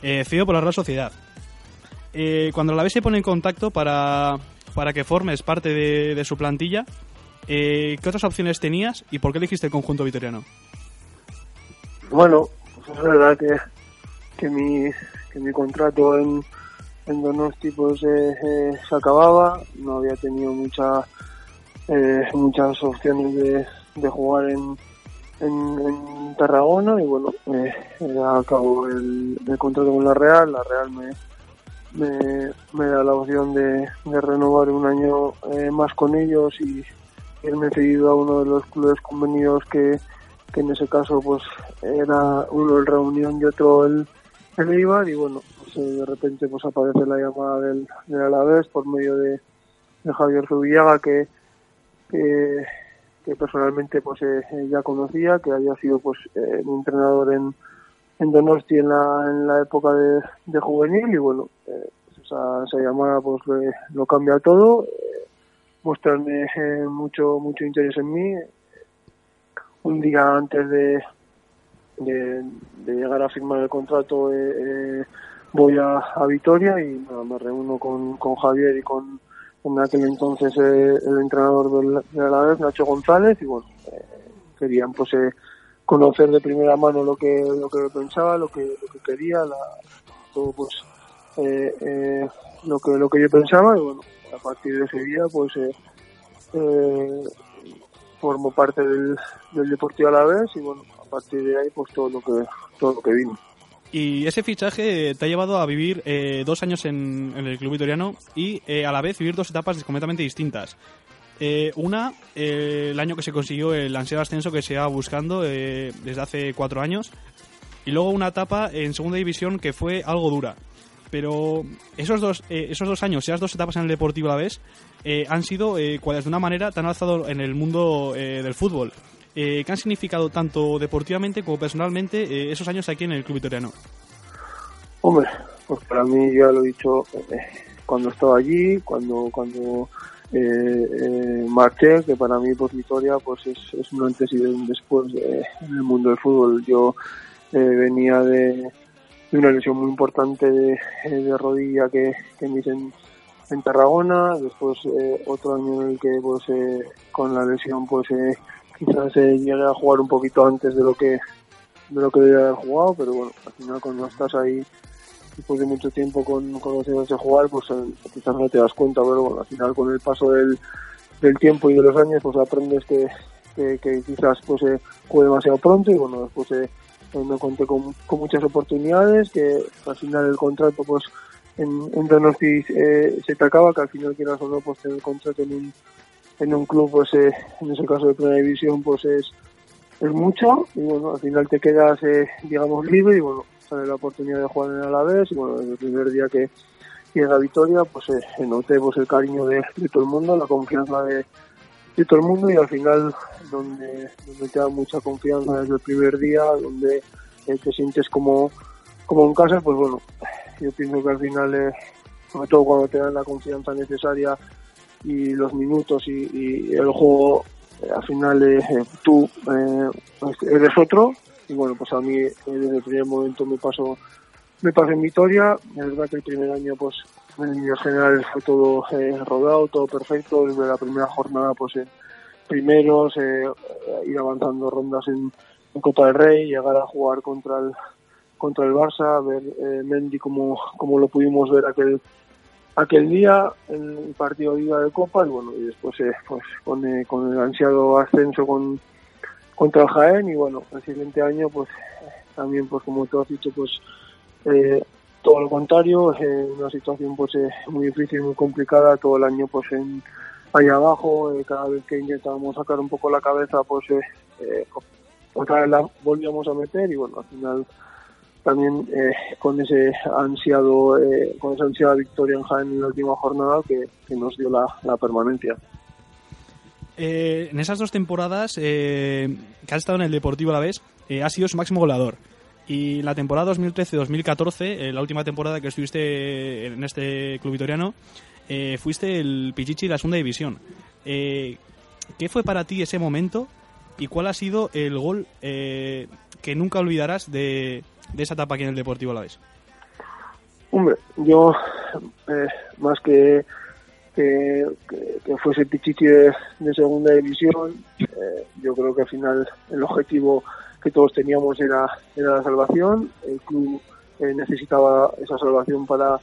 eh, cedido por la Real Sociedad. Eh, cuando la vez se pone en contacto para, para que formes parte de, su plantilla, eh, ¿qué otras opciones tenías y por qué elegiste el conjunto vitoriano? Bueno, pues es verdad que, que, mi, que mi contrato en, en Donosti pues, eh, eh, se acababa, no había tenido mucha, eh, muchas opciones de, de jugar en, en, en Tarragona y bueno, eh, acabo el, el contrato con la Real. La Real me, me, me da la opción de, de renovar un año eh, más con ellos y irme cedido a uno de los clubes convenidos que, que en ese caso pues era uno el Reunión y otro el, el Eibar y bueno, pues, eh, de repente pues aparece la llamada del, del Alavés por medio de, de Javier Zubillaga que, que, que personalmente pues eh, ya conocía, que había sido pues eh, mi entrenador en, en Donosti en la, en la época de, de juvenil y bueno, eh, esa, esa llamada pues le- lo cambia todo, eh, muestran eh, mucho mucho interés en mí. Un día antes de, de, de llegar a firmar el contrato eh, eh, voy a, a Vitoria y nada, me reúno con, con Javier y con en aquel entonces el entrenador del, de Alavés, Nacho González, y bueno, querían pues conocer de primera mano lo que lo que pensaba, lo que, lo que quería, la, todo pues eh, eh, lo que lo que yo pensaba y bueno, a partir de ese día pues eh, eh, formo parte del, del Deportivo Alavés y bueno, a partir de ahí pues todo lo que todo lo que vino. Y ese fichaje te ha llevado a vivir eh, dos años en, en el club vitoriano y eh, a la vez vivir dos etapas completamente distintas. Eh, una, eh, el año que se consiguió el ansiado ascenso que se iba buscando eh, desde hace cuatro años. Y luego una etapa en segunda división que fue algo dura. Pero esos dos, eh, esos dos años, esas dos etapas en el Deportivo a la vez, eh, han sido, eh, cuales de una manera, tan alzado en el mundo del fútbol. ¿Qué han significado tanto deportivamente como personalmente esos años aquí en el club vitoriano? Hombre, pues para mí ya lo he dicho cuando estaba allí, cuando cuando eh, eh, marché, que para mí por Vitoria pues es, un antes y un después eh, en el mundo del fútbol. Yo eh, venía de, de una lesión muy importante de, de rodilla que, que me hice en, Tarragona, después eh, otro año en el que pues eh, con la lesión pues eh, quizás llegué a jugar un poquito antes de lo que de lo que debía haber jugado, pero bueno, al final cuando estás ahí después de mucho tiempo con, con los años de jugar, pues quizás no te das cuenta, pero bueno, al final con el paso del, del tiempo y de los años, pues aprendes que, que, quizás pues eh, juegue demasiado pronto y bueno, después eh, eh, me conté con, con muchas oportunidades, que al final el contrato pues en, en Donosti eh, se te acaba, que al final quieras o no, pues tener contrato en un, en un club, pues eh, en ese caso de primera división, pues es, es mucho y bueno, al final te quedas, eh, digamos, libre y bueno, sale la oportunidad de jugar en el Alavés y bueno, desde el primer día que llegué a Vitoria, pues eh, noté el cariño de, todo el mundo, la confianza de, todo el mundo y al final donde, te da mucha confianza desde el primer día, donde eh, te sientes como, como en casa, pues bueno, yo pienso que al final, eh, sobre todo cuando te dan la confianza necesaria y los minutos y, y el juego, eh, al final eh, tú pues eres otro y bueno, pues a mí eh, desde el primer momento me pasó me pasó en Vitoria, es verdad que el primer año pues en líneas generales fue todo eh, rodado, todo perfecto, desde la primera jornada pues primeros, eh, eh, ir avanzando rondas en, Copa del Rey, llegar a jugar contra el contra el Barça, ver eh, Mendy como, como lo pudimos ver aquel aquel día el partido de ida de Copa. Y bueno y después eh, pues con, eh, con el ansiado ascenso con contra el Jaén y bueno el siguiente año pues también pues como tú has dicho pues eh, todo lo contrario eh, una situación pues eh, muy difícil muy complicada todo el año pues en ahí abajo eh, cada vez que intentábamos sacar un poco la cabeza pues eh, eh, otra vez la volvíamos a meter y bueno al final también eh, con ese ansiado eh, con esa ansiada victoria en Jaén en la última jornada que, que nos dio la, la permanencia Eh, en esas dos temporadas eh, que has estado en el Deportivo a la vez, eh, has sido su máximo goleador. Y la temporada 2013-2014, eh, la última temporada que estuviste en este club vitoriano, fuiste el Pichichi de la segunda división. ¿Qué fue para ti ese momento y cuál ha sido el gol que nunca olvidarás de, esa etapa aquí en el Deportivo a la vez? Hombre, yo más que que, que, que fuese Pichichi de, segunda división, eh, yo creo que al final el objetivo que todos teníamos era, era la salvación, el club eh, necesitaba esa salvación para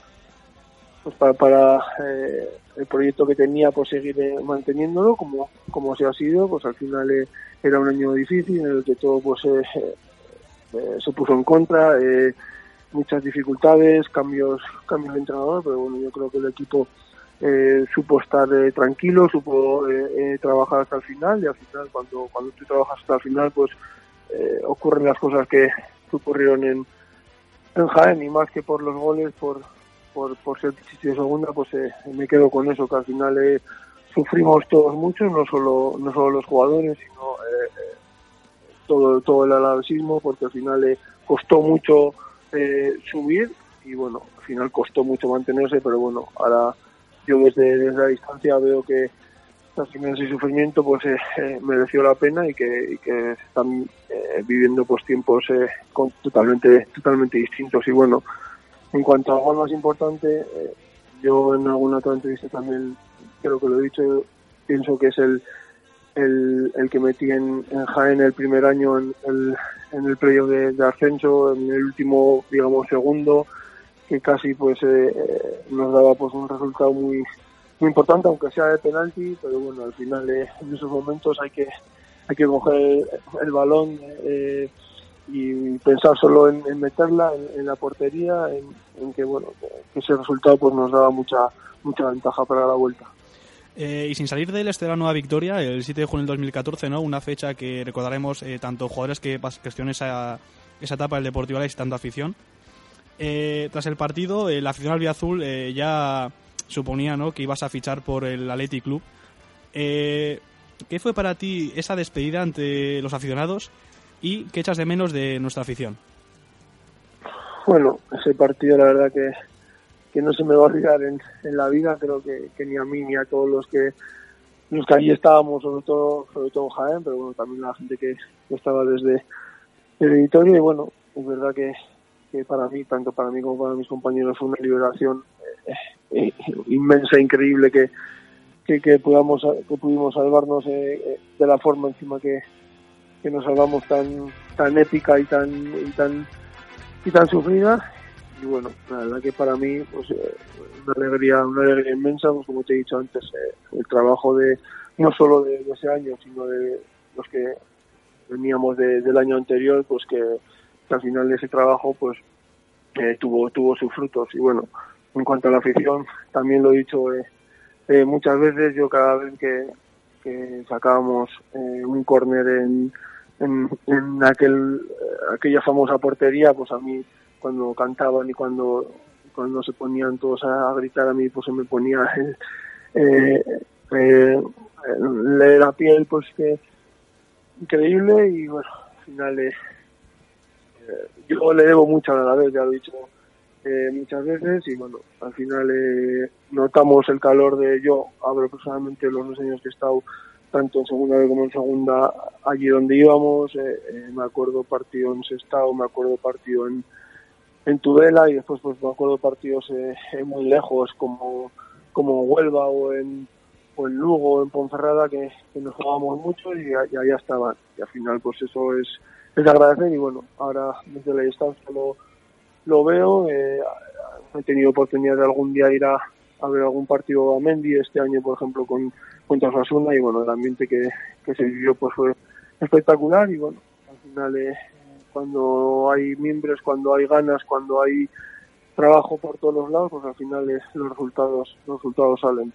pues para, para eh, el proyecto que tenía pues seguir eh, manteniéndolo como como se ha sido. Pues al final eh, era un año difícil en el que todo pues se puso en contra muchas dificultades cambios cambios de entrenador pero bueno yo creo que el equipo eh, supo estar eh, tranquilo supo eh, eh, trabajar hasta el final y al final cuando cuando tú trabajas hasta el final pues eh, ocurren las cosas que, ocurrieron en en Jaén y más que por los goles por por, por ser de segunda, pues eh, me quedo con eso, que al final sufrimos todos mucho, no solo no solo los jugadores, sino todo todo el alavesismo, porque al final costó mucho subir y bueno, al final costó mucho mantenerse, pero bueno, ahora yo desde, desde la distancia veo que final ese sufrimiento pues eh, eh, mereció la pena y que, y que están eh, viviendo pues tiempos eh, con- totalmente totalmente distintos. Y bueno en cuanto a algo más importante, yo en alguna otra entrevista también creo que lo he dicho, pienso que es el el, que metí en, en Jaén el primer año en el, en el playoff de, de ascenso, en el último, digamos, segundo, que casi pues eh, eh, nos daba pues un resultado muy muy importante, aunque sea de penalti, pero bueno, al final eh, en esos momentos hay que hay que coger el, balón eh, y pensar solo en, meterla en, la portería, en, que bueno que ese resultado pues nos daba mucha mucha ventaja para la vuelta. Eh, y sin salir del este de la nueva victoria, el 7 de junio del 2014, ¿no? Una fecha que recordaremos eh, tanto jugadores que gestionan esa, esa etapa del Deportivo Alavés tanto afición. Eh, tras el partido, eh, la afición albiazul eh, ya suponía ¿no? que ibas a fichar por el Athletic Club. Eh, ¿Qué fue para ti esa despedida ante los aficionados y qué echas de menos de nuestra afición? Bueno, ese partido la verdad que, que no se me va a olvidar en, la vida, creo que, ni a mí ni a todos los que los que allí estábamos, sobre todo, sobre todo en Jaén, pero bueno, también la gente que estaba desde el editorio y bueno, es verdad que, que para mí, tanto para mí como para mis compañeros, fue una liberación eh, eh, inmensa, increíble que, que, que que pudimos salvarnos eh, eh, de la forma encima que, que nos salvamos tan tan épica y tan y tan y tan sufrida. Y bueno la verdad que para mí pues eh, una alegría una alegría inmensa pues como te he dicho antes el trabajo de no solo de, de ese año sino de los que veníamos de- del año anterior pues que, al final de ese trabajo pues eh, tuvo tuvo sus frutos. Y bueno en cuanto a la afición también lo he dicho eh, eh, muchas veces yo cada vez que, que sacábamos eh, un córner en, en, en aquel eh, aquella famosa portería pues a mí cuando cantaban y cuando cuando se ponían todos a gritar a mí pues se me ponía eh, la piel pues que increíble. Y bueno al final yo le debo mucho a la vez ya lo he dicho eh, muchas veces y bueno al final eh, notamos el calor de yo hablo personalmente los dos años que he estado tanto en segunda B como en segunda allí donde íbamos eh, eh, me acuerdo partido en Sestao me acuerdo partido en en Tudela y después pues me acuerdo partidos eh, eh, muy lejos como como Huelva o en o en Lugo en Ponferrada que, nos jugábamos mucho y, y allá estaban. Y al final pues eso es es de agradecer y bueno ahora desde la distancia lo lo veo eh, he tenido oportunidad de algún día ir a, a ver algún partido a Mendy este año por ejemplo con contra Osasuna y bueno el ambiente que, que se vivió pues fue espectacular y bueno al final eh, cuando hay miembros, cuando hay ganas, cuando hay trabajo por todos los lados, pues al final eh, los resultados los resultados salen.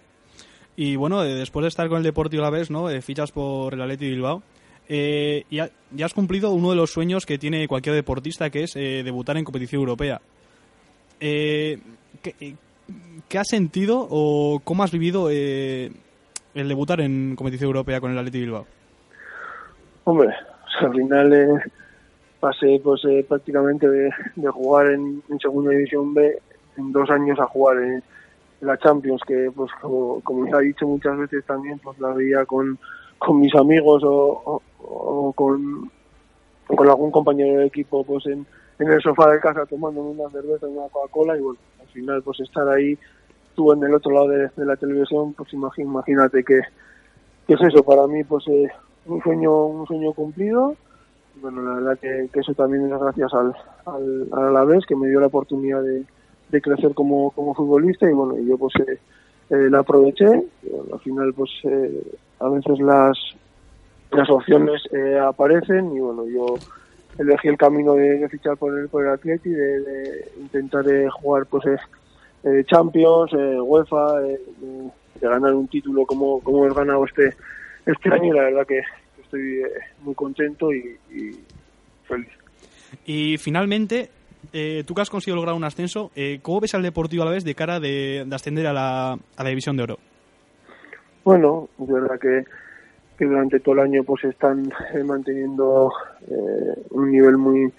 Y bueno, eh, después de estar con el Deportivo Alavés, ¿no? Eh, fichas por el Atleti Bilbao. Eh, ya, ya has cumplido uno de los sueños que tiene cualquier deportista, que es eh, debutar en competición europea. Eh, ¿qué, eh, qué has sentido o cómo has vivido eh, el debutar en competición europea con el Atleti Bilbao? Hombre, o sea, al final eh, pasé pues prácticamente de, de jugar en, segunda división B en dos años a jugar en la Champions, que pues como, como ya he dicho muchas veces también, pues la veía con, con mis amigos o- o con, con algún compañero de equipo pues en, en el sofá de casa tomando una cerveza una Coca-Cola y bueno, al final pues estar ahí tú en el otro lado de, la televisión, pues imagínate que, que es eso para mí pues eh, un sueño un sueño cumplido bueno la verdad que, eso también es gracias al, al, al Alavés que me dio la oportunidad de, de crecer como, como futbolista y bueno, yo pues eh, eh, la aproveché. Bueno, al final pues eh, a veces las las opciones eh, aparecen y bueno, yo elegí el camino de, de fichar por el, por el Atleti, de, de intentar eh, jugar pues eh, eh, Champions, eh, UEFA, eh, de, ganar un título como, como he ganado este, este año y la verdad que estoy eh, muy contento y, y feliz. Y finalmente, eh, tú que has conseguido lograr un ascenso, ¿cómo ves al Deportivo a la vez de cara de, de ascender a la, a la División de Oro? Bueno, es verdad que, que durante todo el año pues están eh, manteniendo eh, un nivel muy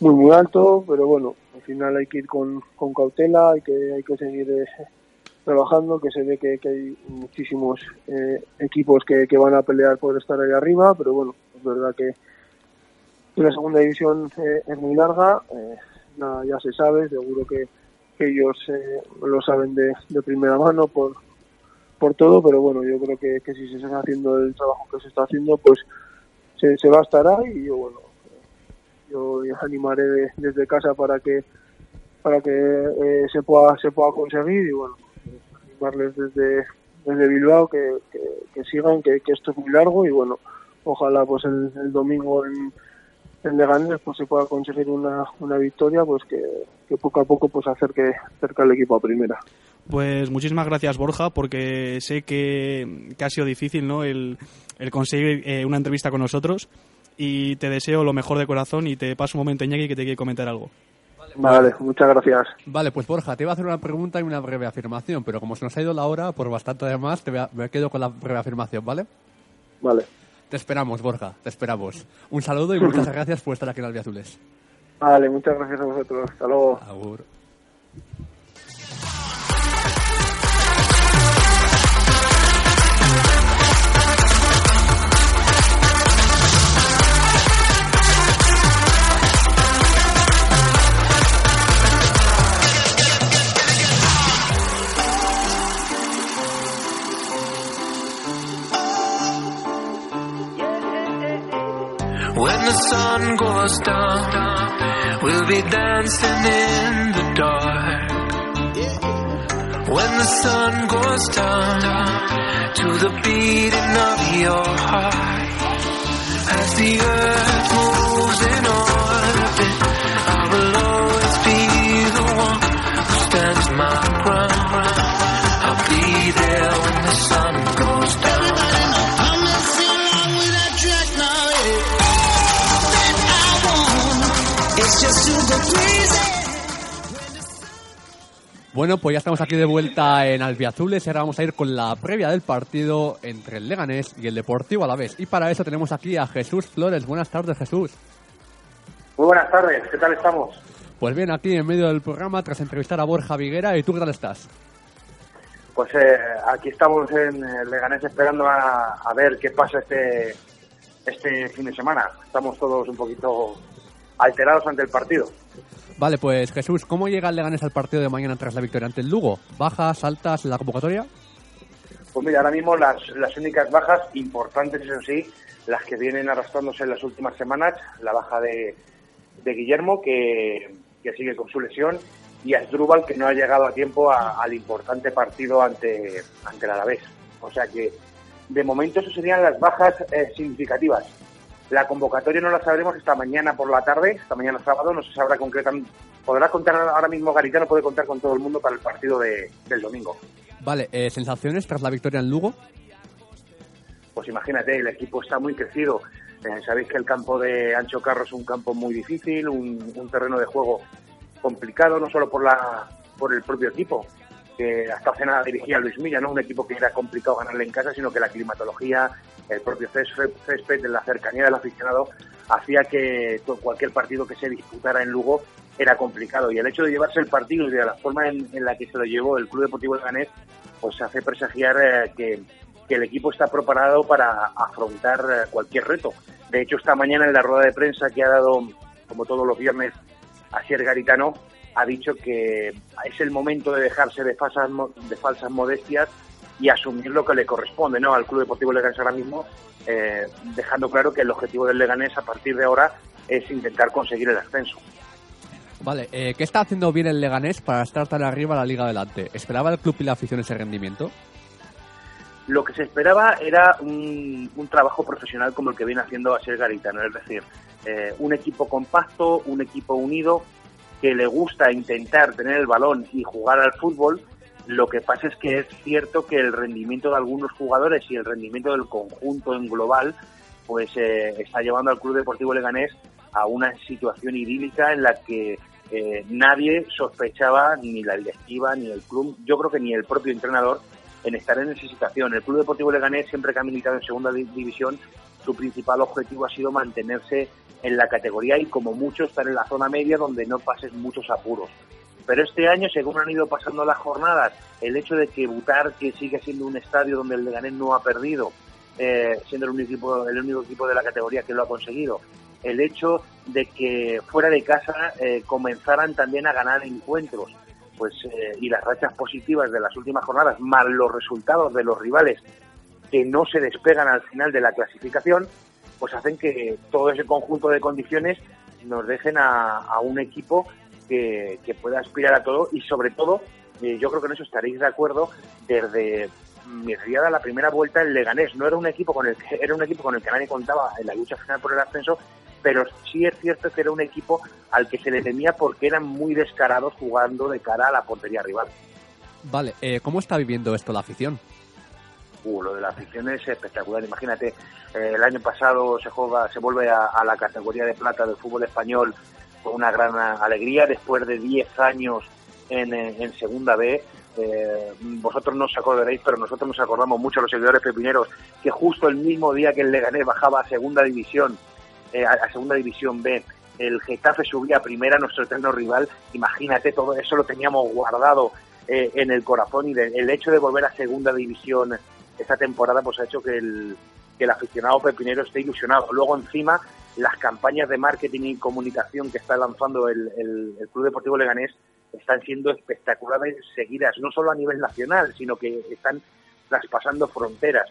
muy muy alto, pero bueno, al final hay que ir con, con cautela, hay que hay que seguir eh, trabajando, que se ve que, que hay muchísimos eh, equipos que, que van a pelear por estar ahí arriba, pero bueno, es verdad que, la segunda división eh, es muy larga, eh, nada, ya se sabe, seguro que, que ellos lo saben de, de primera mano por, por todo, pero bueno, yo creo que, que si se está haciendo el trabajo que se está haciendo, pues se, va a estar ahí y yo, bueno, yo les animaré de- desde casa para que para que eh, se pueda se pueda conseguir y bueno, animarles desde, desde Bilbao que, que, sigan, que, esto es muy largo y bueno, ojalá pues el, el domingo en, en Leganés pues se pueda conseguir una, una victoria pues que, que poco a poco pues acerque, acerque al equipo a primera. Pues muchísimas gracias Borja, porque sé que, que ha sido difícil ¿no? el, el conseguir eh, una entrevista con nosotros y te deseo lo mejor de corazón y te paso un momento Iñaki que te quiere comentar algo. Vale, muchas gracias. Vale, pues Borja, te iba a hacer una pregunta y una breve afirmación, pero como se nos ha ido la hora, por bastante además, te voy a- me quedo con la breve afirmación, ¿vale? Vale. Te esperamos, Borja, te esperamos. Un saludo y muchas gracias por estar aquí en Albiazules. Vale, muchas gracias a vosotros. Hasta luego. Agur. Sun goes down, we'll be dancing in the dark. When the sun goes down, to the beating of your heart. As the earth moves in orbit, I will always be the one who stands my ground. I'll be there Bueno, pues ya estamos aquí de vuelta en Albiazules y ahora vamos a ir con la previa del partido entre el Leganés y el Deportivo a la vez. Y para eso tenemos aquí a Jesús Flores. Buenas tardes, Jesús. Muy buenas tardes, ¿qué tal estamos? Pues bien, aquí en medio del programa, tras entrevistar a Borja Viguera, ¿y tú qué tal estás? Pues eh, aquí estamos en Leganés esperando a, a ver qué pasa este, este fin de semana. Estamos todos un poquito alterados ante el partido. Vale, pues Jesús, ¿cómo llega el Leganés al partido de mañana tras la victoria ante el Lugo? ¿Bajas, altas la convocatoria? Pues mira, ahora mismo las, las únicas bajas importantes, eso sí, las que vienen arrastrándose en las últimas semanas, la baja de, de Guillermo, que, que sigue con su lesión, y Asdrúbal, que no ha llegado a tiempo al importante partido ante, ante el Alavés. O sea que, de momento, eso serían las bajas eh, significativas. La convocatoria no la sabremos esta mañana por la tarde, esta mañana sábado, no se sabrá concretamente. Podrá contar ahora mismo Garitano, puede contar con todo el mundo para el partido de- del domingo. Vale, eh, ¿sensaciones tras la victoria en Lugo? pues imagínate, el equipo está muy crecido. Eh, sabéis que el campo de Ancho Carro es un campo muy difícil, un, un terreno de juego complicado, no solo por la por el propio equipo, que hasta hace nada dirigía Luis Milla, no un equipo que era complicado ganarle en casa, sino que la climatología, el propio césped, césped, la cercanía del aficionado, hacía que cualquier partido que se disputara en Lugo era complicado. Y el hecho de llevarse el partido y de la forma en, en la que se lo llevó el Club Deportivo Leganés, pues hace presagiar eh, que, que el equipo está preparado para afrontar eh, cualquier reto. De hecho, esta mañana en la rueda de prensa que ha dado, como todos los viernes, Asier Garitano, ha dicho que es el momento de dejarse de falsas, de falsas modestias y asumir lo que le corresponde ¿no? al Club Deportivo Leganés ahora mismo, eh, dejando claro que el objetivo del Leganés a partir de ahora es intentar conseguir el ascenso. Vale, eh, ¿qué está haciendo bien el Leganés para estar tan arriba la liga adelante? ¿Esperaba el club y la afición ese rendimiento? Lo que se esperaba era un, un trabajo profesional como el que viene haciendo a ser Garitano, es decir, eh, un equipo compacto, un equipo unido, que le gusta intentar tener el balón y jugar al fútbol. Lo que pasa es que es cierto que el rendimiento de algunos jugadores y el rendimiento del conjunto en global pues eh, está llevando al Club Deportivo Leganés a una situación idílica en la que eh, nadie sospechaba, ni la directiva, ni el club, yo creo que ni el propio entrenador, en estar en esa situación. El Club Deportivo Leganés, siempre que ha militado en segunda di- división, su principal objetivo ha sido mantenerse en la categoría y como mucho estar en la zona media donde no pases muchos apuros. Pero este año, según han ido pasando las jornadas, el hecho de que Butar, que sigue siendo un estadio donde el Leganés no ha perdido, eh, siendo el único, equipo, el único equipo de la categoría que lo ha conseguido, el hecho de que fuera de casa eh, comenzaran también a ganar encuentros, pues eh, y las rachas positivas de las últimas jornadas, más los resultados de los rivales que no se despegan al final de la clasificación, pues hacen que todo ese conjunto de condiciones nos dejen a, a un equipo que, que pueda aspirar a todo y sobre todo, eh, yo creo que en eso estaréis de acuerdo, desde mi llegada a la primera vuelta el Leganés no era un equipo con el que era un equipo con el que nadie contaba en la lucha final por el ascenso, pero sí es cierto que era un equipo al que se le temía porque eran muy descarados jugando de cara a la portería rival. Vale, eh, ¿cómo está viviendo esto la afición? Uh, lo de la afición es espectacular. Imagínate, eh, el año pasado se juega, se vuelve a, a la categoría de plata del fútbol español con una gran alegría después de 10 años en, eh, en Segunda B. Eh, vosotros no os acordaréis, pero nosotros nos acordamos mucho los seguidores pepineros que justo el mismo día que el Leganés bajaba a Segunda División, eh, a, a Segunda División B, el Getafe subía a Primera, nuestro eterno rival. Imagínate, todo eso lo teníamos guardado eh, en el corazón y de- el hecho de volver a Segunda División esta temporada pues ha hecho que el, que el aficionado pepinero esté ilusionado. Luego encima las campañas de marketing y comunicación que está lanzando el, el- Club Deportivo Leganés están siendo espectaculares seguidas, no solo a nivel nacional, sino que están traspasando fronteras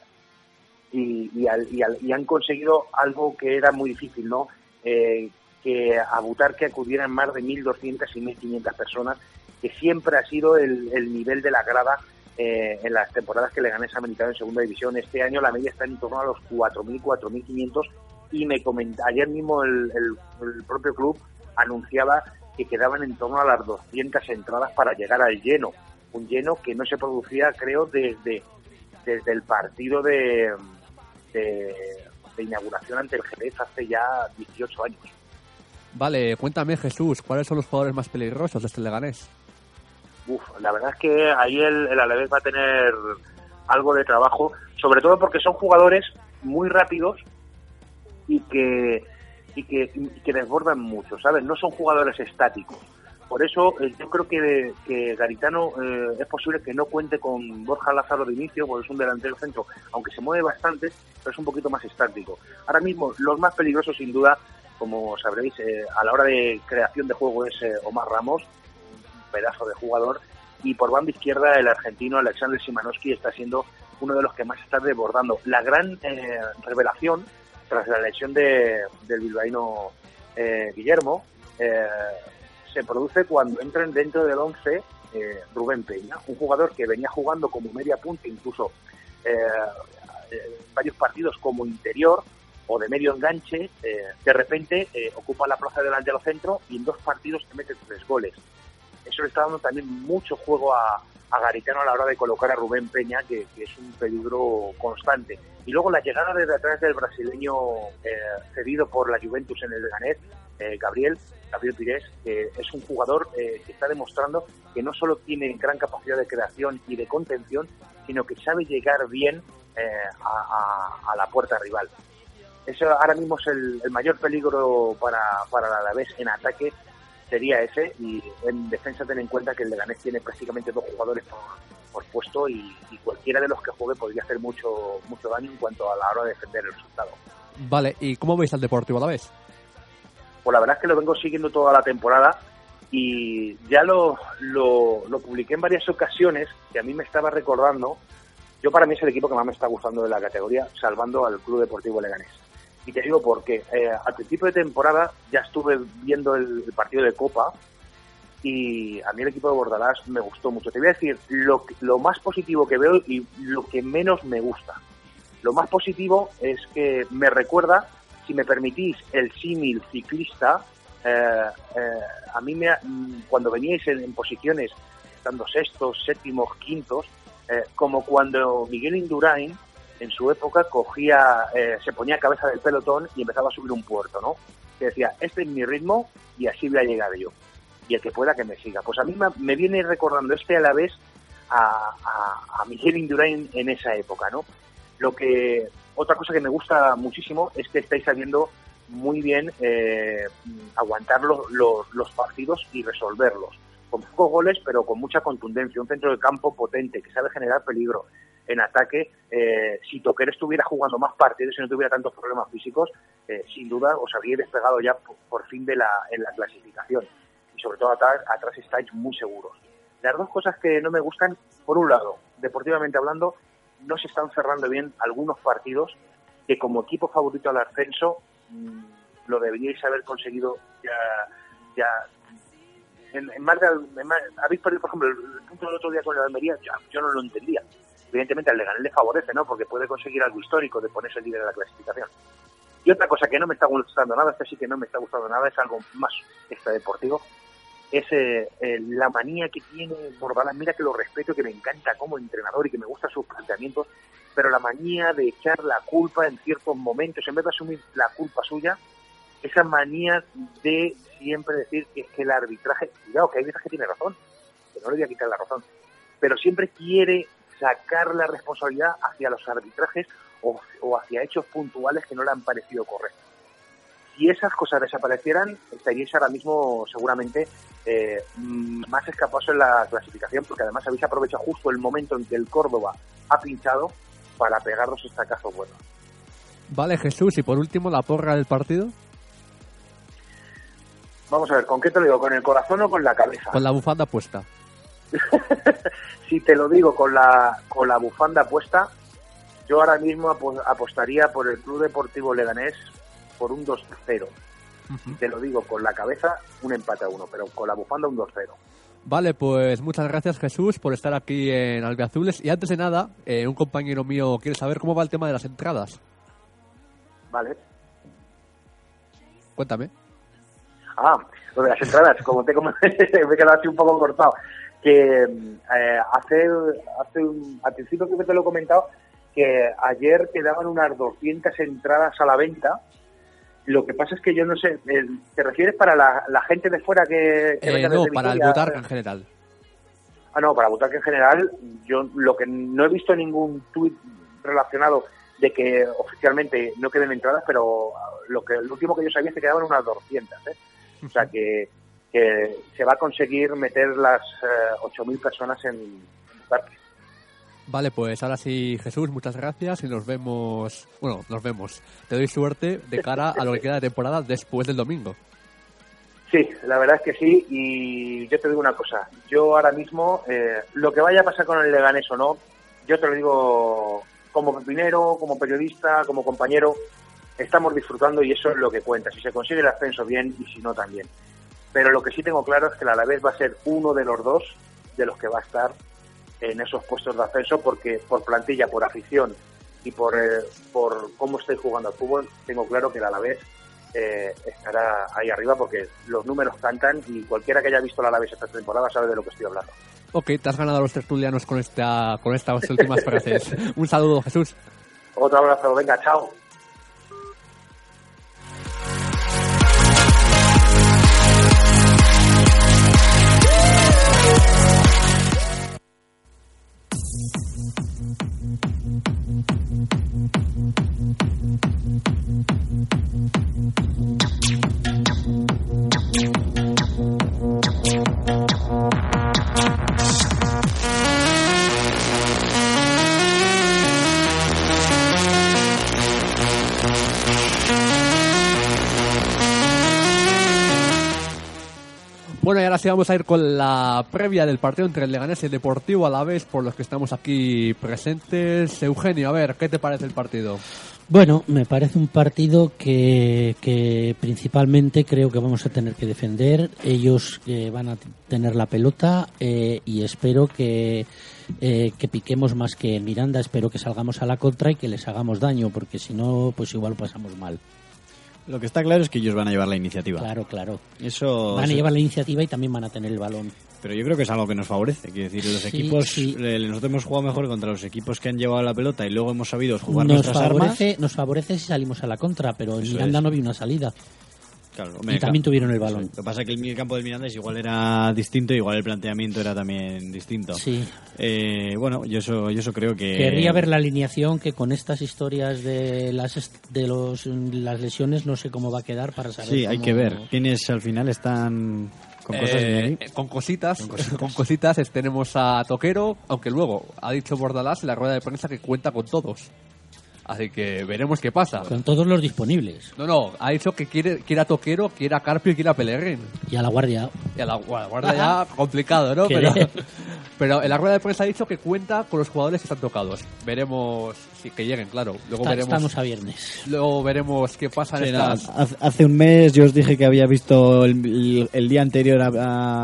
y, y, al- y al- y han conseguido algo que era muy difícil, ¿no? Eh, que a Butar que acudieran más de 1.200 y 1.500 personas, que siempre ha sido el, el nivel de la grada eh, en las temporadas que Leganés ha militado en segunda división. Este año la media está en torno a los 4.000, 4.500 y me comenta, ayer mismo el, el- propio club anunciaba que quedaban en torno a las 200 entradas para llegar al lleno. Un lleno que no se producía, creo, desde, desde el partido de, de, de inauguración ante el Jerez hace ya 18 años. Vale, cuéntame Jesús, ¿cuáles son los jugadores más peligrosos de este Leganés? Uf, la verdad es que ahí el, el Alavés va a tener algo de trabajo, sobre todo porque son jugadores muy rápidos y que y que, y que desbordan mucho, ¿sabes? No son jugadores estáticos. Por eso eh, yo creo que, Garitano eh, es posible que no cuente con Borja Lázaro de inicio, porque es un delantero centro, aunque se mueve bastante, pero es un poquito más estático. Ahora mismo, los más peligrosos, sin duda, como sabréis, eh, a la hora de creación de juego es eh, Omar Ramos, pedazo de jugador, y por banda izquierda el argentino Alexander Simanowski está siendo uno de los que más está desbordando. La gran eh, revelación tras la lesión de, del bilbaíno eh, Guillermo eh, se produce cuando entran dentro del 11 eh, Rubén Peña, un jugador que venía jugando como media punta, incluso eh, varios partidos como interior o de medio enganche, eh, de repente ocupa la plaza del delantero centro y en dos partidos te mete tres goles. Eso le está dando también mucho juego a, a Garitano a la hora de colocar a Rubén Peña, que, es un peligro constante. Y luego la llegada desde atrás del brasileño eh, cedido por la Juventus en el Leganés, eh, Gabriel, Gabriel Pires, que es un jugador eh, que está demostrando que no solo tiene gran capacidad de creación y de contención, sino que sabe llegar bien a, la puerta rival. Eso ahora mismo es el, el mayor peligro para, para la Alavés en ataque sería ese y en defensa ten en cuenta que el Leganés tiene prácticamente dos jugadores por, por puesto y, y cualquiera de los que juegue podría hacer mucho mucho daño en cuanto a la hora de defender el resultado. Vale, ¿y cómo veis al Deportivo a la vez? Pues la verdad es que lo vengo siguiendo toda la temporada y ya lo, lo, lo publiqué en varias ocasiones que a mí me estaba recordando. Yo para mí es el equipo que más me está gustando de la categoría, salvando al Club Deportivo Leganés. Y te digo porque eh, al principio de temporada ya estuve viendo el, partido de Copa y a mí el equipo de Bordalás me gustó mucho. Te voy a decir lo, lo más positivo que veo y lo que menos me gusta. Lo más positivo es que me recuerda, si me permitís, el símil ciclista. eh, eh, a mí me, cuando veníais en, posiciones, estando sextos, séptimos, quintos, eh, como cuando Miguel Indurain en su época cogía, eh, se ponía cabeza del pelotón y empezaba a subir un puerto, ¿no? Que decía, este es mi ritmo y así voy a llegar yo. Y el que pueda que me siga. Pues a mí me, viene recordando este a la vez a, a, a Miguel Indurain en esa época, ¿no? Lo que otra cosa que me gusta muchísimo es que estáis sabiendo muy bien eh, aguantar los, los, los partidos y resolverlos. Con pocos goles, pero con mucha contundencia. Un centro de campo potente que sabe generar peligro en ataque. Eh, si Toquer estuviera jugando más partidos y no tuviera tantos problemas físicos, eh, sin duda os habría despegado ya por, fin de la, en la clasificación. Y sobre todo atrás, atrás estáis muy seguros. Las dos cosas que no me gustan, por un lado, deportivamente hablando, no se están cerrando bien algunos partidos que como equipo favorito al ascenso mm, lo deberíais haber conseguido ya, ya en, en más de, en habéis perdido por ejemplo el, el punto del otro día con la Almería ya, yo no lo entendía evidentemente al Leganés le favorece no porque puede conseguir algo histórico de ponerse líder de la clasificación y otra cosa que no me está gustando nada este sí que no me está gustando nada es algo más extradeportivo es eh, eh, la manía que tiene Bordalás. Mira que lo respeto, que me encanta como entrenador y que me gustan sus planteamientos, pero la manía de echar la culpa en ciertos momentos, en vez de asumir la culpa suya, esa manía de siempre decir que que el arbitraje, cuidado, que hay veces que tiene razón, que no le voy a quitar la razón, pero siempre quiere sacar la responsabilidad hacia los arbitrajes o, o hacia hechos puntuales que no le han parecido correctos si esas cosas desaparecieran, estaríais ahora mismo seguramente eh, mm, más escapados en la clasificación, porque además habéis aprovechado justo el momento en que el Córdoba ha pinchado para pegar dos estacazos buenos. Vale, Jesús, y por último, la porra del partido, Vamos a ver, ¿con qué te lo digo? ¿Con el corazón o con la cabeza? con la bufanda puesta. Si te lo digo con la, con la bufanda puesta, yo ahora mismo apo- apostaría por el Club Deportivo Leganés por un 2-0. Te lo digo con la cabeza, un empate a uno, pero con la bufanda un 2-0. Vale, pues muchas gracias Jesús por estar aquí en Albiazules. Y antes de nada, eh, un compañero mío quiere saber cómo va el tema de las entradas. ¿Vale? Cuéntame. Ah, lo de las entradas, como te como me he quedado así un poco cortado. Que eh, hace, hace un- al principio que te lo he comentado, que ayer quedaban unas 200 entradas a la venta. Lo que pasa es que yo no sé, eh, ¿te refieres para la, la gente de fuera que, que Eh, no, para el? Butarque en general. Ah, no, para Butaque en general, yo lo que no he visto ningún tuit relacionado de que oficialmente no queden entradas, pero lo que lo último que yo sabía es que quedaban unas 200, ¿eh? O sea que, que se va a conseguir meter las eh, 8.000 personas en Butarque. Vale, pues ahora sí, Jesús, muchas gracias y nos vemos. Bueno, nos vemos. Te doy suerte de cara a lo que queda de temporada después del domingo. Sí, la verdad es que sí, y yo te digo una cosa, yo ahora mismo, eh, lo que vaya a pasar con el Leganés o no, yo te lo digo como pepinero, como periodista, como compañero, estamos disfrutando y eso es lo que cuenta, si se consigue el ascenso bien y si no también. Pero lo que sí tengo claro es que el Alavés va a ser uno de los dos de los que va a estar en esos puestos de ascenso porque por plantilla, por afición y por, eh, por cómo estoy jugando al fútbol, tengo claro que el Alavés eh, estará ahí arriba porque los números cantan y cualquiera que haya visto el Alavés esta temporada sabe de lo que estoy hablando. Ok, te has ganado a los tertulianos con, esta, con estas últimas frases. Un saludo, Jesús. Otro abrazo, venga, chao. Bueno, y ahora sí vamos a ir con la previa del partido entre el Leganés y el Deportivo a la vez por los que estamos aquí presentes. Eugenio, a ver, ¿qué te parece el partido? Bueno, me parece un partido que, que principalmente creo que vamos a tener que defender. Ellos eh, van a tener la pelota eh, y espero que, eh, que piquemos más que Miranda. Espero que salgamos a la contra y que les hagamos daño, porque si no, pues igual pasamos mal. Lo que está claro es que ellos van a llevar la iniciativa. Claro, claro. Eso. Van a llevar la iniciativa y también van a tener el balón. Pero yo creo que es algo que nos favorece. Quiero decir, los Sí, equipos. sí. eh, Nosotros hemos jugado mejor contra los equipos que han llevado la pelota y luego hemos sabido jugar Nos nuestras armas. favorece, nos favorece si salimos a la contra, pero en Miranda es. no vi una salida. Claro, y también tuvieron el balón. Lo que pasa es que el campo del Mirandés igual era distinto, igual el planteamiento era también distinto. Sí. Eh, bueno, yo eso, yo eso creo que. Querría ver la alineación que con estas historias de las de los las lesiones no sé cómo va a quedar para saber. Sí, hay que ver. ¿Quiénes al final están con cosas Eh, Iñaki? eh, con cositas, con cositas, es- tenemos a Toquero, aunque luego ha dicho Bordalás en la rueda de prensa que cuenta con todos. Así que veremos qué pasa. Con todos los disponibles. No, no, ha dicho que quiere, quiere a Toquero, quiere a Carpio y quiere a Pellegrín. Y a la guardia. Y a la, bueno, la guardia ya complicado, ¿no? Pero, pero en la rueda de prensa ha dicho que cuenta con los jugadores que están tocados. Veremos si que lleguen, claro. Luego Está- veremos. estamos a viernes. Luego veremos qué pasa en estas. hace- hace un mes yo os dije que había visto el, el- el día anterior a,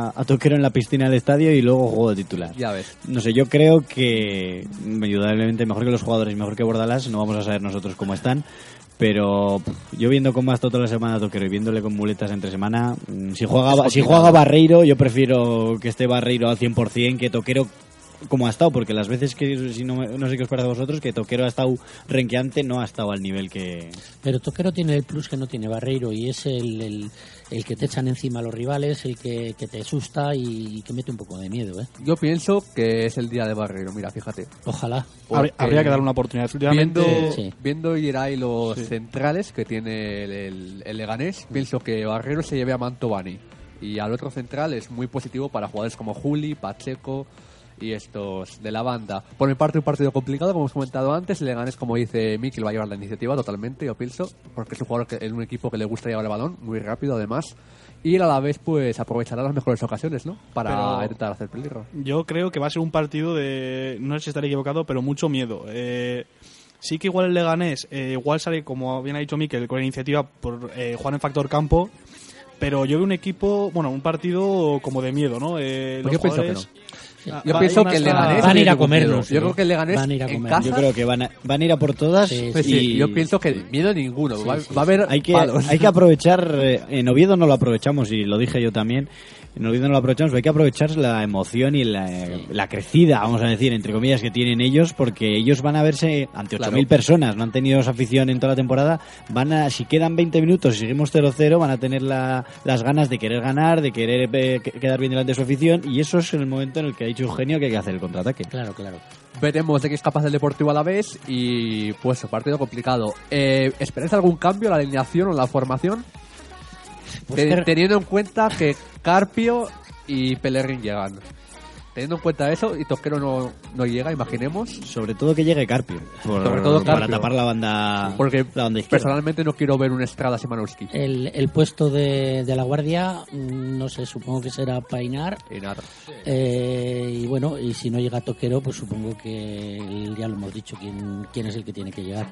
a- a Toquero en la piscina del estadio y luego jugó de titular. Ya ves. No sé, yo creo que indudablemente mejor que los jugadores y mejor que Bordalás, no vamos a saber nosotros cómo están. Pero yo viendo ha estado toda la semana Toquero y viéndole con muletas entre semana, mm, si juega, si juega Barreiro, yo prefiero que esté Barreiro al 100% que Toquero como ha estado, porque las veces que, si no, no sé qué os parece a vosotros, que Toquero ha estado renqueante, no ha estado al nivel que... Pero Toquero tiene el plus que no tiene Barreiro y es el, el, el que te echan encima los rivales, el que, que te asusta y, que mete un poco de miedo, ¿eh? Yo pienso que es el día de Barreiro, mira, fíjate. Ojalá. Habría, habría que darle una oportunidad. Viendo, viendo ir ahí los Sí. centrales que tiene el, el- el Leganés, pienso que Barrero se lleve a Mantovani. Y al otro central es muy positivo para jugadores como Juli, Pacheco y estos de la banda. Por mi parte, un partido complicado, como hemos comentado antes. El Leganés, como dice Mikel, va a llevar la iniciativa totalmente, yo pienso, porque es un jugador que, es un equipo que le gusta llevar el balón muy rápido, además. Y a la vez, pues aprovechará las mejores ocasiones, ¿no? Para Pero- intentar hacer peligro. Yo creo que va a ser un partido de, no sé si estaré equivocado, pero mucho miedo. Eh, sí que igual el Leganés, eh, igual sale, como bien ha dicho Mikel, con la iniciativa por eh, jugar en factor campo, pero yo veo un equipo, bueno, un partido como de miedo, ¿no? Eh, Pues los yo pienso que jugadores- no. Ah, Yo va- pienso que el Leganés Van a ir a comernos, Yo creo que el Leganés Van a ir a en comer. casa Yo creo que van a, van a ir a por todas Sí, Pues y sí, yo pienso que miedo ninguno. va, va a haber hay que, palos. hay que aprovechar, eh, en Oviedo no lo aprovechamos y lo dije yo también, no lo aprovechamos, pero hay que aprovechar la emoción y la, la crecida, vamos a decir, entre comillas, que tienen ellos, porque ellos van a verse ante 8.000 Claro. personas, no han tenido esa afición en toda la temporada, van a, si quedan 20 minutos y seguimos 0-0, van a tener la- las ganas de querer ganar, de querer eh, que- quedar bien delante de su afición, y eso es el momento en el que ha dicho Eugenio que hay que hacer el contraataque. Claro, claro. Veremos de qué es capaz el Deportivo a la vez y pues partido complicado. Eh, ¿Esperáis algún cambio en la alineación o en la formación? Pues que- Teniendo en cuenta que Carpio y Pellegrín llegan. Teniendo en cuenta eso y Toquero no, no llega, imaginemos. Sobre todo que llegue Carpio, por- Sobre todo para Carpio. tapar la banda, Porque la banda izquierda. personalmente no quiero ver un Estrada Simanowski. El, el puesto de, de la guardia, mm, no sé, supongo que será Painar. Eh, y bueno, y si no llega Toquero, pues supongo que el- ya lo hemos dicho quién, quién es el que tiene que llegar.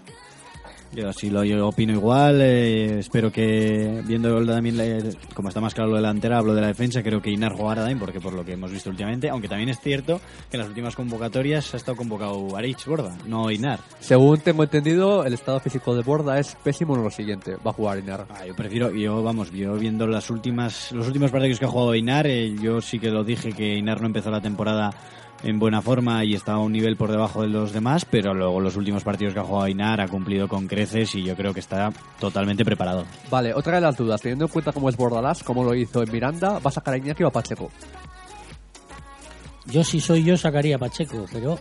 Yo así lo yo opino igual. eh, espero que, viendo el- también, la- como está más claro lo de la delantera, hablo de la defensa. Creo que Inar jugará también, porque por lo que hemos visto últimamente. Aunque también es cierto que en las últimas convocatorias ha estado convocado Arich Borda, no Inar. Según tengo entendido, el estado físico de Borda es pésimo en lo siguiente. Va a jugar Inar. Ah, yo prefiero, yo vamos, yo viendo las últimas, los últimos partidos que ha jugado Inar, eh, yo sí que lo dije que Inar no empezó la temporada en buena forma y estaba a un nivel por debajo de los demás, pero luego los últimos partidos que ha jugado Inar ha cumplido con creces y yo creo que está totalmente preparado. Vale, otra de las dudas. Teniendo en cuenta cómo es Bordalás, cómo lo hizo en Miranda, ¿va a sacar a Iñaki o a Pacheco? Yo si soy yo sacaría a Pacheco, pero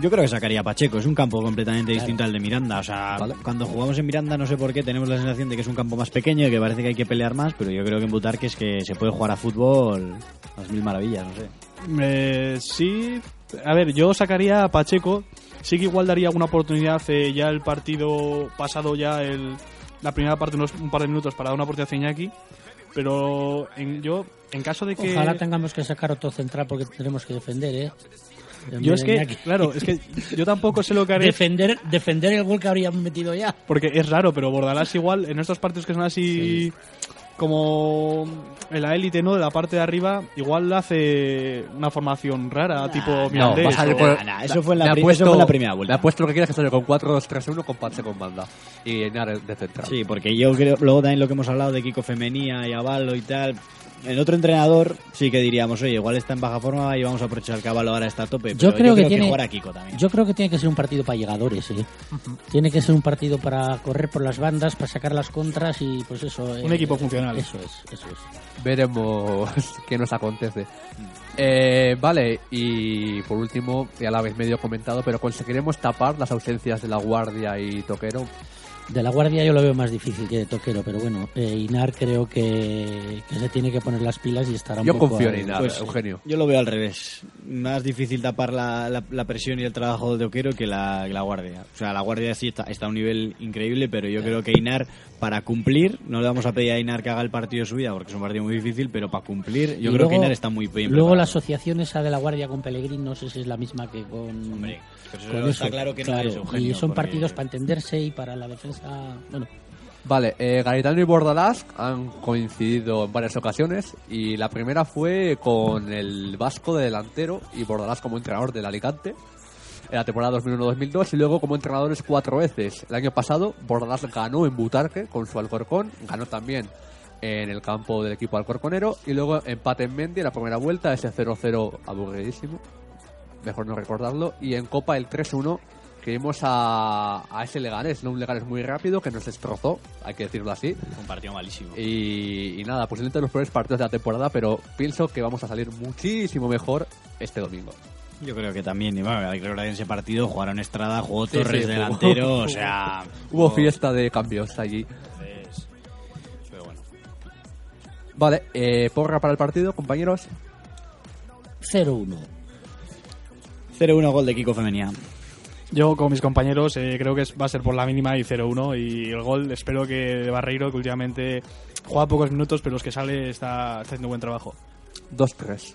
Yo creo que sacaría a Pacheco, es un campo completamente distinto al de Miranda. O sea, cuando jugamos en Miranda, no sé por qué, tenemos la sensación de que es un campo más pequeño y que parece que hay que pelear más, pero yo creo que en Butarque es que se puede jugar a fútbol las mil maravillas, no sé. Eh, sí, a ver, yo sacaría a Pacheco. Sí que igual daría alguna oportunidad eh, ya el partido pasado, ya el, la primera parte, unos, un par de minutos para dar una oportunidad a Iñaki. Pero en, yo, en caso de que... Ojalá tengamos que sacar otro central porque tendremos que defender, ¿eh? Yo es que, Iñaki. claro, es que yo tampoco sé lo que haré. Defender, defender el gol que habríamos metido ya. Porque es raro, pero Bordalás igual, en estos partidos que son así como en la élite, ¿no? De la parte de arriba, igual hace una formación rara, tipo No, Mirandés. va a salir o- por- nah, eso fue en la puesto- eso fue en la primera vuelta. Me ha puesto lo que quieras que salga con 4-2-3-1 con Pache con banda. Y Enar de central. Sí, porque yo creo, luego también lo que hemos hablado de Kiko Femenía y Avalo y tal, en otro entrenador sí que diríamos, oye, igual está en baja forma y vamos a aprovechar que Avalo ahora está a tope. Yo pero creo, que, tiene, jugar a Kiko también. Yo creo que tiene que ser un partido para llegadores, ¿eh? Tiene que ser un partido para correr por las bandas, para sacar las contras y pues eso. Un equipo funcional. Eso es, eso es. Veremos qué nos acontece. Eh, vale, y por último, ya lo habéis medio comentado, pero conseguiremos tapar las ausencias de la Guardia y Toquero. De la Guardia yo lo veo más difícil que de Toquero, pero bueno, eh, Inar creo que, que se tiene que poner las pilas y estará un Yo poco... confío en. Inar, Pues, Eugenio. Yo lo veo al revés. Más difícil tapar la, la- la presión y el trabajo de Oquero que la, que la Guardia. O sea, la Guardia sí está, está a un nivel increíble, pero yo creo que Inar, para cumplir, no le vamos a pedir a Inar que haga el partido de su vida, porque es un partido muy difícil, pero para cumplir, yo Y creo que luego- Inar está muy bien Luego la asociación esa de la Guardia con Pellegrini, no sé si es la misma que con... Hombre, pero eso con está claro que no es, Eugenio, Y son porque- partidos para entenderse y para la defensa... Bueno, Vale, eh, Garitano y Bordalás han coincidido en varias ocasiones y la primera fue con el Vasco de delantero y Bordalás como entrenador del Alicante en la temporada 2001-2002 y luego como entrenadores cuatro veces. El año pasado Bordalás ganó en Butarque con su Alcorcón, ganó también en el campo del equipo alcorconero y luego empate en Mendy en la primera vuelta, ese 0-0 aburridísimo, mejor no recordarlo, y en Copa el 3-1 que vimos a, a ese Leganés, ¿no? un Leganés muy rápido que nos destrozó, hay que decirlo así. Un partido malísimo. Y, y nada, posiblemente los peores partidos de la temporada, pero pienso que vamos a salir muchísimo mejor este domingo. Yo creo que también, y bueno, hay que en ese partido jugaron Estrada, jugó Sí, Torres sí, delantero, hubo- o sea... Hubo fiesta de cambios allí. Entonces, pero bueno. Vale, eh, porra para el partido, compañeros. 0-1. 0-1 gol de Kiko Femenía. Yo con mis compañeros eh, creo que va a ser por la mínima y 0-1 y el gol espero que de Barreiro, que últimamente juega pocos minutos, pero los que sale está, está haciendo buen trabajo. 2-3.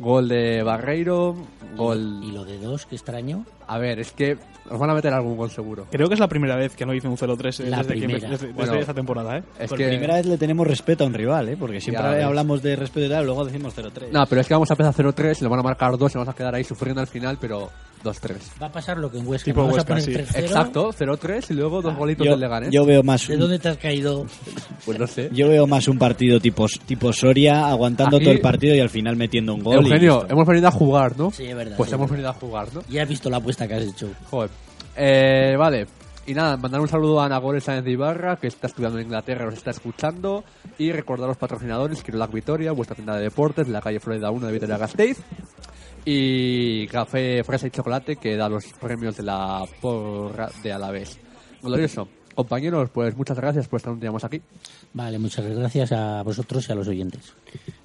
Gol de Barreiro, gol... ¿Y lo de dos, qué extraño? A ver, es que nos van a meter algún gol seguro. Creo que es la primera vez que no hice un 0-3 eh, La desde, que desde, desde Bueno, esta temporada. ¿eh? Es Por que... primera vez le tenemos respeto a un rival, ¿eh? Porque siempre hablamos de respeto y tal, luego decimos 0-3. No, pero es que vamos a empezar 0-3, le van a marcar 2 y vamos a quedar ahí sufriendo al final, pero 2-3. Va a pasar lo que en Huesca. Tipo Huesca, a sí. poner 3-0. Exacto, 0-3 y luego dos golitos yo, del Leganés. yo veo más ¿De un, dónde te has caído? Pues no sé. yo veo más un partido tipo, tipo Soria, aguantando Aquí- todo el partido y al final metiendo un gol. y Eugenio, listo. hemos venido a jugar, ¿no? Sí, es verdad. Pues sí, hemos es venido verdad. a jugar, ¿no? Ya has visto la apuesta que has hecho. Joder. Eh, vale. Y nada, mandar un saludo a Ana Gómez Sáenz de Ibarra, que está estudiando en Inglaterra, nos está escuchando. Y recordar a los patrocinadores, Kirolac Vitoria, vuestra tienda de deportes, de la calle Florida 1 de Vitoria Gasteiz. Y Café Fresa y Chocolate, que da los premios de la porra de Alavés. Glorioso. Compañeros, pues muchas gracias por estar un día más aquí. Vale, muchas gracias a vosotros y a los oyentes.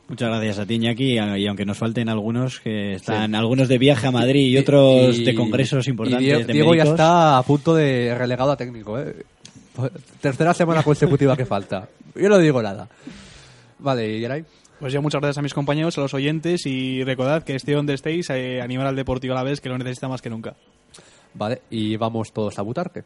Muchas gracias a ti, Iñaki, y aunque nos falten algunos, que están algunos de viaje a Madrid y otros Y- de congresos importantes Y Diego, de Diego ya está a punto de relegado a técnico, ¿eh? Tercera semana consecutiva que falta. Yo no digo nada. Vale, ¿y Geray? Pues yo muchas gracias a mis compañeros, a los oyentes y recordad que esté donde estéis, eh, animar al Deportivo a la vez que lo necesita más que nunca. Vale, y vamos todos a Butarque.